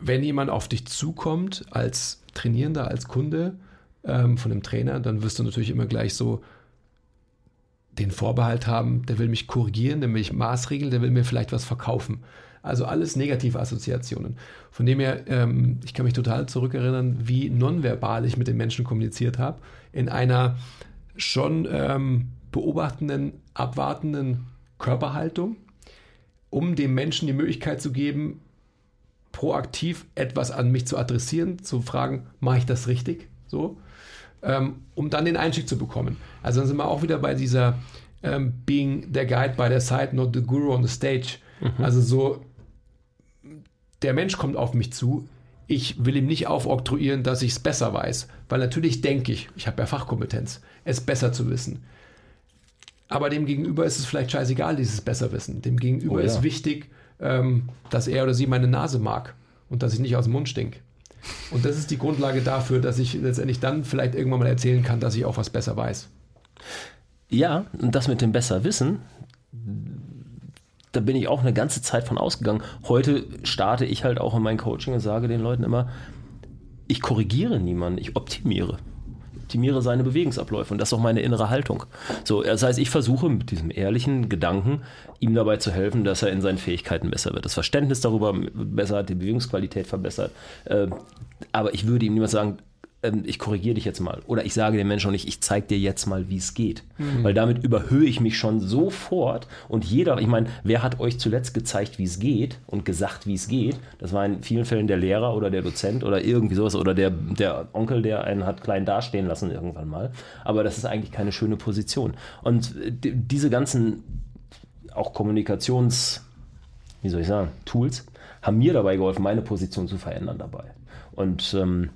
B: wenn jemand auf dich zukommt als Trainierender, als Kunde ähm, von einem Trainer, dann wirst du natürlich immer gleich so, den Vorbehalt haben, der will mich korrigieren, der will mich maßregeln, der will mir vielleicht was verkaufen. Also alles negative Assoziationen. Von dem her, ähm, ich kann mich total zurückerinnern, wie nonverbal ich mit den Menschen kommuniziert habe, in einer schon ähm, beobachtenden, abwartenden Körperhaltung, um dem Menschen die Möglichkeit zu geben, proaktiv etwas an mich zu adressieren, zu fragen, mache ich das richtig? So ähm, um dann den Einstieg zu bekommen. Also dann sind wir auch wieder bei dieser ähm, Being der Guide by the side, not the Guru on the stage. Mhm. Also so, der Mensch kommt auf mich zu, ich will ihm nicht aufoktroyieren, dass ich es besser weiß, Weil natürlich denke ich, ich habe ja Fachkompetenz, es besser zu wissen. Aber dem Gegenüber ist es vielleicht scheißegal, dieses Besserwissen. Dem Gegenüber
A: Oh ja.
B: ist wichtig, ähm, dass er oder sie meine Nase mag und dass ich nicht aus dem Mund stink. Und das ist die Grundlage dafür, dass ich letztendlich dann vielleicht irgendwann mal erzählen kann, dass ich auch was besser weiß.
A: Ja, und das mit dem Besserwissen, da bin ich auch eine ganze Zeit von ausgegangen. Heute starte ich halt auch in mein Coaching und sage den Leuten immer, ich korrigiere niemanden, ich optimiere. Ich optimiere seine Bewegungsabläufe und das ist auch meine innere Haltung. So, das heißt, ich versuche mit diesem ehrlichen Gedanken, ihm dabei zu helfen, dass er in seinen Fähigkeiten besser wird, das Verständnis darüber besser hat, die Bewegungsqualität verbessert. Äh, Aber ich würde ihm niemals sagen, ähm, ich korrigiere dich jetzt mal. Oder ich sage dem Menschen auch nicht, ich zeige dir jetzt mal, wie es geht. Weil damit überhöhe ich mich schon sofort. Und jeder, ich meine, wer hat euch zuletzt gezeigt, wie es geht und gesagt, wie es geht? Das war in vielen Fällen der Lehrer oder der Dozent oder irgendwie sowas oder der, der Onkel, der einen hat klein dastehen lassen irgendwann mal. Aber das ist eigentlich keine schöne Position. Und äh, die- diese ganzen auch Kommunikations, wie soll ich sagen, Tools haben mir dabei geholfen, meine Position zu verändern dabei. Und ähm,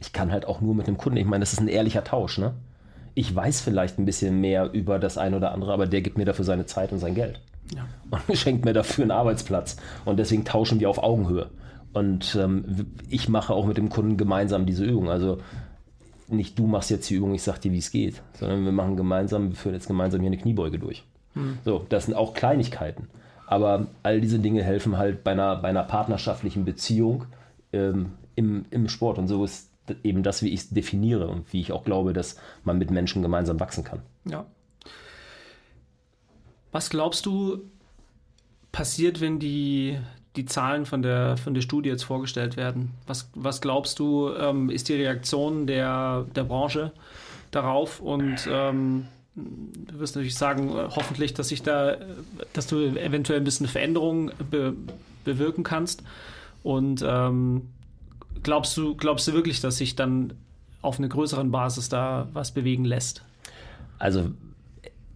A: ich kann halt auch nur mit dem Kunden, ich meine, das ist ein ehrlicher Tausch, ne? Ich weiß vielleicht ein bisschen mehr über das eine oder andere, aber der gibt mir dafür seine Zeit und sein Geld.
C: Ja.
A: Und schenkt mir dafür einen Arbeitsplatz. Und deswegen tauschen wir auf Augenhöhe. Und ähm, ich mache auch mit dem Kunden gemeinsam diese Übung. Also nicht du machst jetzt die Übung, ich sag dir, wie es geht, sondern wir machen gemeinsam, wir führen jetzt gemeinsam hier eine Kniebeuge durch. So, das sind auch Kleinigkeiten. Aber all diese Dinge helfen halt bei einer, bei einer partnerschaftlichen Beziehung ähm, im, im Sport. Und so ist eben das, wie ich es definiere und wie ich auch glaube, dass man mit Menschen gemeinsam wachsen kann.
C: Ja. Was glaubst du, passiert, wenn die, die Zahlen von der, von der Studie jetzt vorgestellt werden? Was, was glaubst du, ähm, ist die Reaktion der, der Branche darauf? Und ähm, du wirst natürlich sagen, äh, hoffentlich, dass sich da, dass du eventuell ein bisschen Veränderung be, bewirken kannst. Und ähm, glaubst du, glaubst du wirklich, dass sich dann auf einer größeren Basis da was bewegen lässt?
A: Also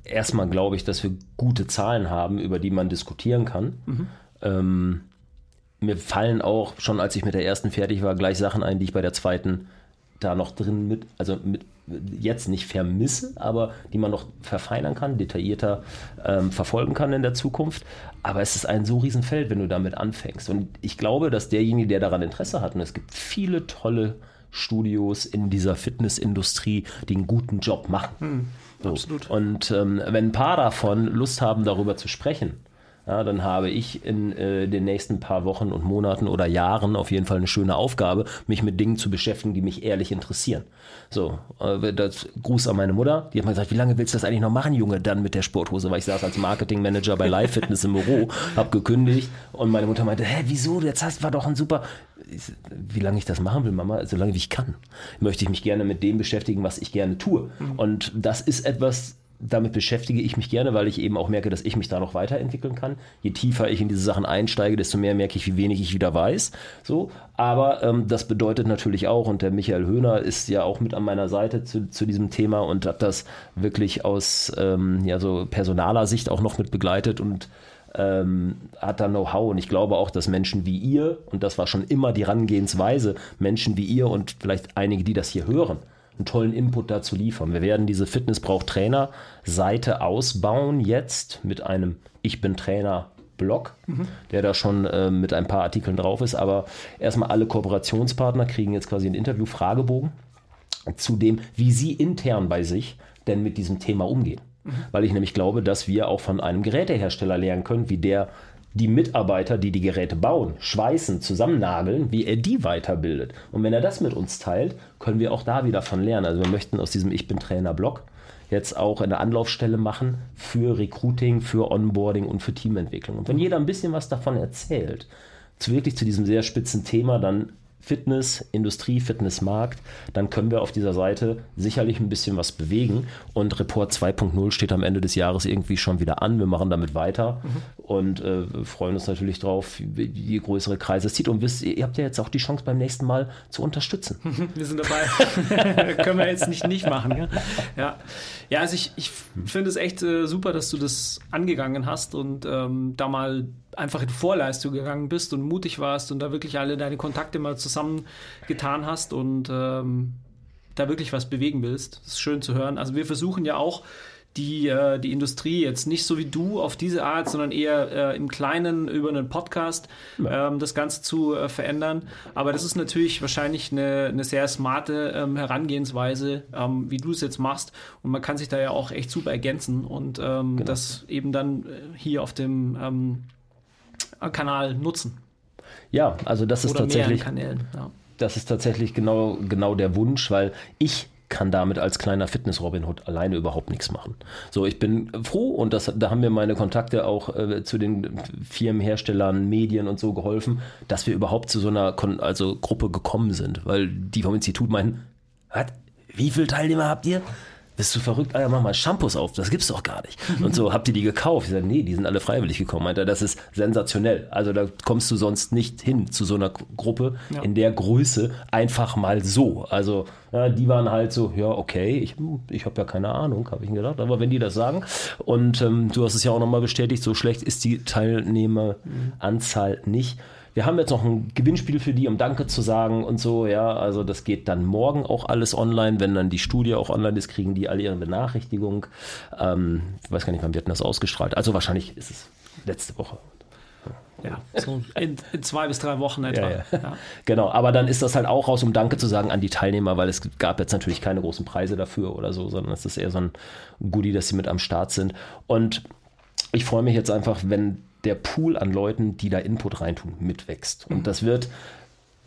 A: erstmal glaube ich, dass wir gute Zahlen haben, über die man diskutieren kann. Ähm, mir fallen auch schon, als ich mit der ersten fertig war, gleich Sachen ein, die ich bei der zweiten da noch drin mit, also mit jetzt nicht vermisse, aber die man noch verfeinern kann, detaillierter ähm, verfolgen kann in der Zukunft. Aber es ist ein so Riesenfeld, wenn du damit anfängst. Und ich glaube, dass derjenige, der daran Interesse hat, und es gibt viele tolle Studios in dieser Fitnessindustrie, die einen guten Job machen. So.
C: absolut.
A: Und ähm, wenn ein paar davon Lust haben, darüber zu sprechen, ja, dann habe ich in äh, den nächsten paar Wochen und Monaten oder Jahren auf jeden Fall eine schöne Aufgabe, mich mit Dingen zu beschäftigen, die mich ehrlich interessieren. So, äh, das Gruß an meine Mutter, die hat mal gesagt, wie lange willst du das eigentlich noch machen, Junge, dann mit der Sporthose, weil ich saß als Marketingmanager bei Live Fitness im Büro, hab gekündigt und meine Mutter meinte, hä, wieso, jetzt hast war doch ein super, ich, wie lange ich das machen will, Mama, so lange wie ich kann, möchte ich mich gerne mit dem beschäftigen, was ich gerne tue. Und das ist etwas, damit beschäftige ich mich gerne, weil ich eben auch merke, dass ich mich da noch weiterentwickeln kann. Je tiefer ich in diese Sachen einsteige, desto mehr merke ich, wie wenig ich wieder weiß. So, aber ähm, das bedeutet natürlich auch, und der Michael Höhner ist ja auch mit an meiner Seite zu, zu diesem Thema und hat das wirklich aus ähm, ja, so personaler Sicht auch noch mit begleitet und ähm, hat da Know-how und ich glaube auch, dass Menschen wie ihr, und das war schon immer die Herangehensweise, Menschen wie ihr und vielleicht einige, die das hier hören, einen tollen Input dazu liefern. Wir werden diese Fitness braucht Trainer Seite ausbauen jetzt mit einem Ich bin Trainer Blog, der da schon äh, mit ein paar Artikeln drauf ist. Aber erstmal alle Kooperationspartner kriegen jetzt quasi einen Interview-Fragebogen zu dem, wie sie intern bei sich denn mit diesem Thema umgehen. Weil ich nämlich glaube, dass wir auch von einem Gerätehersteller lernen können, wie der die Mitarbeiter, die die Geräte bauen, schweißen, zusammennageln, wie er die weiterbildet. Und wenn er das mit uns teilt, können wir auch da wieder von lernen. Also wir möchten aus diesem Ich bin Trainer Blog jetzt auch eine Anlaufstelle machen für Recruiting, für Onboarding und für Teamentwicklung. Und wenn jeder ein bisschen was davon erzählt, zu wirklich zu diesem sehr spitzen Thema, dann Fitness, Industrie, Fitnessmarkt, dann können wir auf dieser Seite sicherlich ein bisschen was bewegen. Und Report 2.0 steht am Ende des Jahres irgendwie schon wieder an. Wir machen damit weiter und äh, freuen uns natürlich drauf, je größere Kreise es zieht. Und wisst, ihr ihr habt ja jetzt auch die Chance beim nächsten Mal zu unterstützen.
C: Wir sind dabei. Können wir jetzt nicht nicht machen. Ja, ja. ja also ich, ich finde es echt äh, super, dass du das angegangen hast und ähm, da mal einfach in Vorleistung gegangen bist und mutig warst und da wirklich alle deine Kontakte mal zusammengetan hast und ähm, da wirklich was bewegen willst. Das ist schön zu hören. Also wir versuchen ja auch, die, äh, die Industrie jetzt nicht so wie du auf diese Art, sondern eher äh, im Kleinen über einen Podcast ähm, das Ganze zu äh, verändern. Aber das ist natürlich wahrscheinlich eine, eine sehr smarte ähm, Herangehensweise, ähm, wie du es jetzt machst. Und man kann sich da ja auch echt super ergänzen und ähm, genau. das eben dann äh, hier auf dem ähm, Kanal nutzen.
A: Ja, also das ist Oder tatsächlich. Kanälen, ja. Das ist tatsächlich genau, genau der Wunsch, weil ich kann damit als kleiner Fitness-Robin Hood alleine überhaupt nichts machen. So, ich bin froh und das, da haben mir meine Kontakte auch äh, zu den Firmenherstellern, Medien und so geholfen, dass wir überhaupt zu so einer Kon also Gruppe gekommen sind, weil die vom Institut meinen, was? Wie viele Teilnehmer habt ihr? Bist du verrückt? Ah ja, mach mal Shampoos auf, das gibt's doch gar nicht. Und so, habt ihr die gekauft? Ich sage, nee, die sind alle freiwillig gekommen. Meint er, das ist sensationell. Also da kommst du sonst nicht hin zu so einer Gruppe ja. in der Größe einfach mal so. Also ja, die waren halt so, ja, okay, ich, ich habe ja keine Ahnung, habe ich gedacht, aber wenn die das sagen und ähm, du hast es ja auch nochmal bestätigt, so schlecht ist die Teilnehmeranzahl nicht. Wir haben jetzt noch ein Gewinnspiel für die, um Danke zu sagen und so, ja. Also das geht dann morgen auch alles online. Wenn dann die Studie auch online ist, kriegen die alle ihre Benachrichtigung. Ähm, ich weiß gar nicht, wann wird das ausgestrahlt. Also wahrscheinlich ist es letzte Woche.
C: Ja, so in, in, zwei bis drei Wochen etwa. Ja, ja. Ja.
A: Genau, aber dann ist das halt auch raus, um Danke zu sagen an die Teilnehmer, weil es gab jetzt natürlich keine großen Preise dafür oder so, sondern es ist eher so ein Goodie, dass sie mit am Start sind. Und ich freue mich jetzt einfach, wenn der Pool an Leuten, die da Input reintun, mitwächst. Und das wird,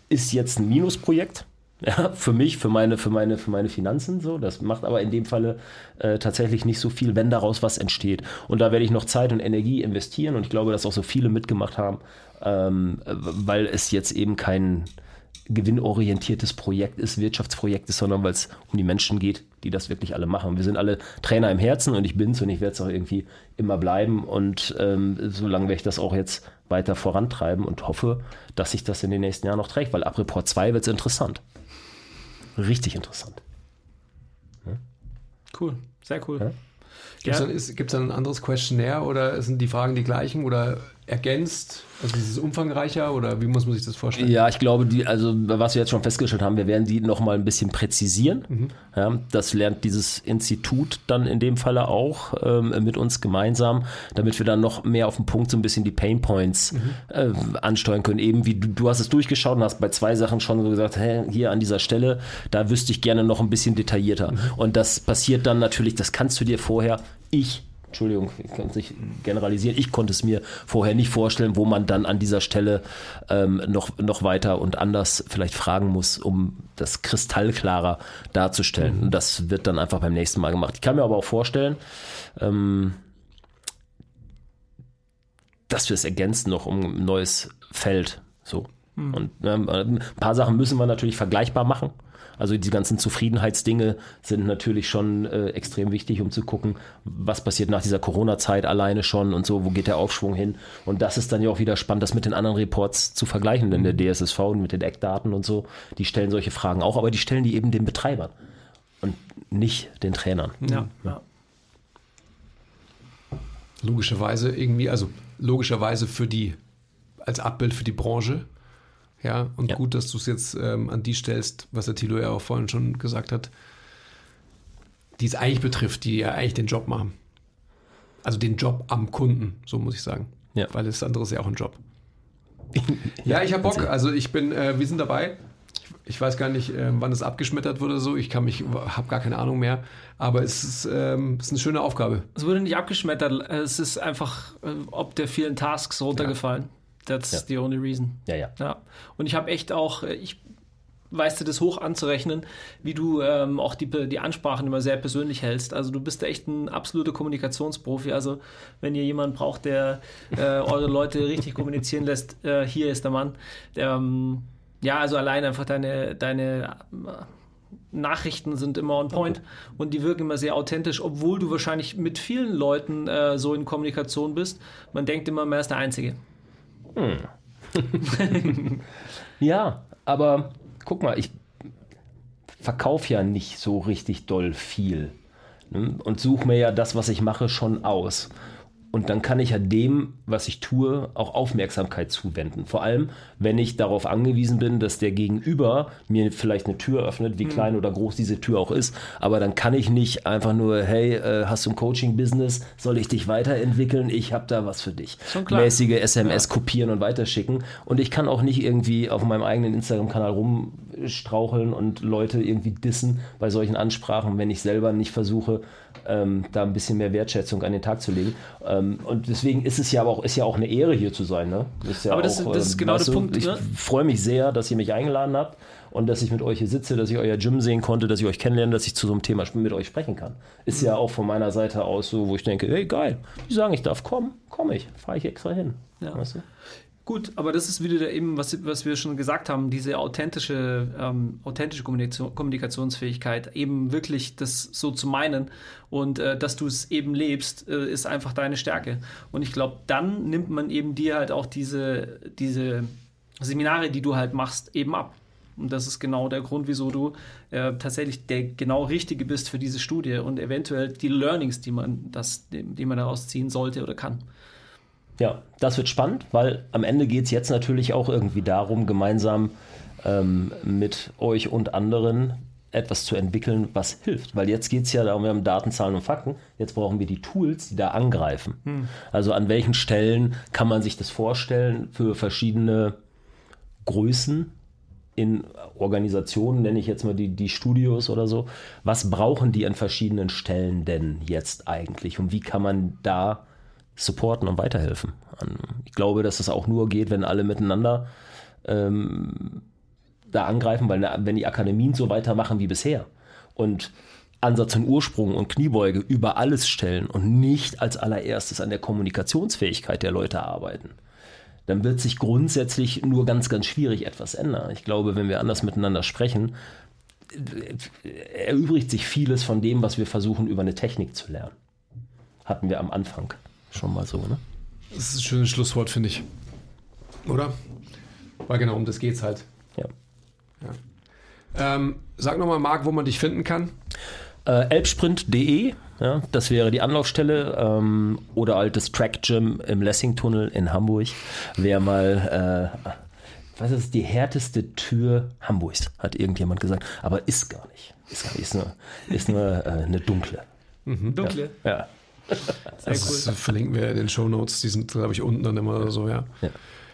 A: ist jetzt ein Minusprojekt. Ja, für mich, für meine, für meine, für meine Finanzen so. Das macht aber in dem Falle äh, tatsächlich nicht so viel, wenn daraus was entsteht. Und da werde ich noch Zeit und Energie investieren und ich glaube, dass auch so viele mitgemacht haben, ähm, weil es jetzt eben kein, gewinnorientiertes Projekt ist, Wirtschaftsprojekt ist, sondern weil es um die Menschen geht, die das wirklich alle machen. Wir sind alle Trainer im Herzen und ich bin's und ich werde es auch irgendwie immer bleiben und ähm, solange werde ich das auch jetzt weiter vorantreiben und hoffe, dass sich das in den nächsten Jahren noch trägt, weil ab Report 2 wird es interessant. Richtig interessant.
C: Ja? Cool, sehr cool. Ja?
B: Gibt es ja. dann, dann, ein anderes Questionnaire oder sind die Fragen die gleichen oder ergänzt? Also ist es umfangreicher oder wie muss man sich das vorstellen?
A: Ja, ich glaube, die, also was wir jetzt schon festgestellt haben, wir werden die nochmal ein bisschen präzisieren. Mhm. Ja, das lernt dieses Institut dann in dem Falle auch ähm, mit uns gemeinsam, damit wir dann noch mehr auf den Punkt so ein bisschen die Pain Points mhm. äh, ansteuern können. Eben wie du, du hast es durchgeschaut und hast bei zwei Sachen schon so gesagt, hä, hier an dieser Stelle, da wüsste ich gerne noch ein bisschen detaillierter. Mhm. Und das passiert dann natürlich, das kannst du dir vorher, ich Entschuldigung, ich kann es nicht generalisieren. Ich konnte es mir vorher nicht vorstellen, wo man dann an dieser Stelle ähm, noch, noch weiter und anders vielleicht fragen muss, um das kristallklarer darzustellen. Mhm. Das wird dann einfach beim nächsten Mal gemacht. Ich kann mir aber auch vorstellen, ähm, dass wir es ergänzen noch um ein neues Feld. So. Mhm. Und ähm, ein paar Sachen müssen wir natürlich vergleichbar machen. Also die ganzen Zufriedenheitsdinge sind natürlich schon äh, extrem wichtig, um zu gucken, was passiert nach dieser Corona-Zeit alleine schon und so, wo geht der Aufschwung hin. Und das ist dann ja auch wieder spannend, das mit den anderen Reports zu vergleichen, denn der mhm. DSSV und mit den Eckdaten und so, die stellen solche Fragen auch, aber die stellen die eben den Betreibern und nicht den Trainern.
C: Ja. ja.
B: Logischerweise irgendwie, also logischerweise für die, als Abbild für die Branche, ja, und ja. gut, dass du es jetzt ähm, an die stellst, was der Thilo ja auch vorhin schon gesagt hat, die es eigentlich betrifft, die ja eigentlich den Job machen. Also den Job am Kunden, so muss ich sagen. Ja. Weil das andere ist ja auch ein Job. ja, ich habe Bock. Also ich bin, äh, wir sind dabei. Ich, ich weiß gar nicht, äh, wann es abgeschmettert wurde so. Ich kann mich, habe gar keine Ahnung mehr. Aber es ist, ähm, es ist eine schöne Aufgabe.
C: Es wurde nicht abgeschmettert. Es ist einfach, äh, ob der vielen Tasks runtergefallen. Ja. That's ja. the only reason.
A: Ja, ja.
C: ja. Und ich habe echt auch, äh, ich weißt du das hoch anzurechnen, wie du ähm, auch die, die Ansprachen immer sehr persönlich hältst. Also du bist echt ein absoluter Kommunikationsprofi. Also wenn ihr jemanden braucht, der äh, eure Leute richtig kommunizieren lässt, äh, hier ist der Mann. Der, ähm, ja, also allein einfach deine, deine äh, Nachrichten sind immer on point und die wirken immer sehr authentisch, obwohl du wahrscheinlich mit vielen Leuten äh, so in Kommunikation bist. Man denkt immer, man ist der Einzige.
A: Hm. ja, aber guck mal, ich verkaufe ja nicht so richtig doll viel ne? und suche mir ja das, was ich mache, schon aus. Und dann kann ich ja dem, was ich tue, auch Aufmerksamkeit zuwenden. Vor allem, wenn ich darauf angewiesen bin, dass der Gegenüber mir vielleicht eine Tür öffnet, wie mhm. klein oder groß diese Tür auch ist. Aber dann kann ich nicht einfach nur, hey, äh, hast du ein Coaching-Business? Soll ich dich weiterentwickeln? Ich habe da was für dich. Mäßige SMS kopieren und weiterschicken. Und ich kann auch nicht irgendwie auf meinem eigenen Instagram-Kanal rumstraucheln und Leute irgendwie dissen bei solchen Ansprachen, wenn ich selber nicht versuche, ähm, da ein bisschen mehr Wertschätzung an den Tag zu legen. Ähm, und deswegen ist es ja aber auch, ist ja auch eine Ehre, hier zu sein. Ne?
C: Ist ja aber das, auch, das ist ähm, genau der Punkt.
A: Ich ne? freue mich sehr, dass ihr mich eingeladen habt und dass ich mit euch hier sitze, dass ich euer Gym sehen konnte, dass ich euch kennenlerne, dass ich zu so einem Thema mit euch sprechen kann. Ist mhm. ja auch von meiner Seite aus so, wo ich denke, hey geil, die sagen, ich darf kommen, komme ich, fahre ich extra hin.
C: Ja. Weißt du? Gut, aber das ist wieder eben, was, was wir schon gesagt haben, diese authentische, ähm, authentische Kommunikation, Kommunikationsfähigkeit, eben wirklich das so zu meinen und äh, dass du es eben lebst, äh, ist einfach deine Stärke. Und ich glaube, dann nimmt man eben dir halt auch diese, diese Seminare, die du halt machst, eben ab. Und das ist genau der Grund, wieso du äh, tatsächlich der genau Richtige bist für diese Studie und eventuell die Learnings, die man, das, die, die man daraus ziehen sollte oder kann.
A: Ja, das wird spannend, weil am Ende geht es jetzt natürlich auch irgendwie darum, gemeinsam ähm, mit euch und anderen etwas zu entwickeln, was hilft. Weil jetzt geht es ja darum, wir haben Daten, Zahlen und Fakten. Jetzt brauchen wir die Tools, die da angreifen. Hm. Also an welchen Stellen kann man sich das vorstellen für verschiedene Größen in Organisationen, nenne ich jetzt mal die, die Studios oder so. Was brauchen die an verschiedenen Stellen denn jetzt eigentlich? Und wie kann man da supporten und weiterhelfen. Ich glaube, dass es auch nur geht, wenn alle miteinander ähm, da angreifen, weil wenn die Akademien so weitermachen wie bisher und Ansatz und Ursprung und Kniebeuge über alles stellen und nicht als allererstes an der Kommunikationsfähigkeit der Leute arbeiten, dann wird sich grundsätzlich nur ganz, ganz schwierig etwas ändern. Ich glaube, wenn wir anders miteinander sprechen, erübrigt sich vieles von dem, was wir versuchen, über eine Technik zu lernen. Hatten wir am Anfang schon mal so, ne?
B: Das ist ein schönes Schlusswort, finde ich. Oder? Weil genau um das geht's halt.
A: Ja.
B: ja. Ähm, sag nochmal, Marc, wo man dich finden kann.
A: Äh, elbsprint.de, ja, das wäre die Anlaufstelle. Ähm, oder altes Track Gym im Lessing-Tunnel in Hamburg. Wer mal, äh, was ist die härteste Tür Hamburgs, hat irgendjemand gesagt. Aber ist gar nicht. Ist, gar nicht, ist nur, ist nur äh, eine dunkle.
C: Mhm. Dunkle?
A: ja. ja.
B: das cool. verlinken wir in den Show Notes. Die sind, glaube ich, unten dann immer so, ja. ja.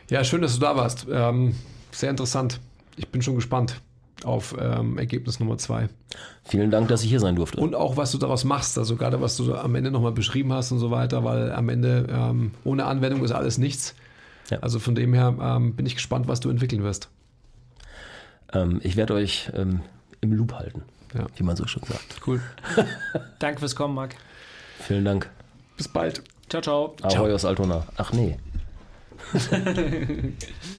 B: Ja, schön, dass du da warst. Ähm, sehr interessant. Ich bin schon gespannt auf ähm, Ergebnis Nummer zwei.
A: Vielen Dank, dass ich hier sein durfte.
B: Und auch, was du daraus machst, also gerade was du am Ende nochmal beschrieben hast und so weiter, weil am Ende ähm, ohne Anwendung ist alles nichts. Ja. Also von dem her ähm, bin ich gespannt, was du entwickeln wirst.
A: Ähm, ich werde euch ähm, im Loop halten,
B: ja.
A: wie man so schön sagt.
B: Cool.
C: Danke fürs Kommen, Marc.
A: Vielen Dank.
B: Bis bald.
C: Ciao, ciao.
A: Ahoi aus Altona. Ach nee.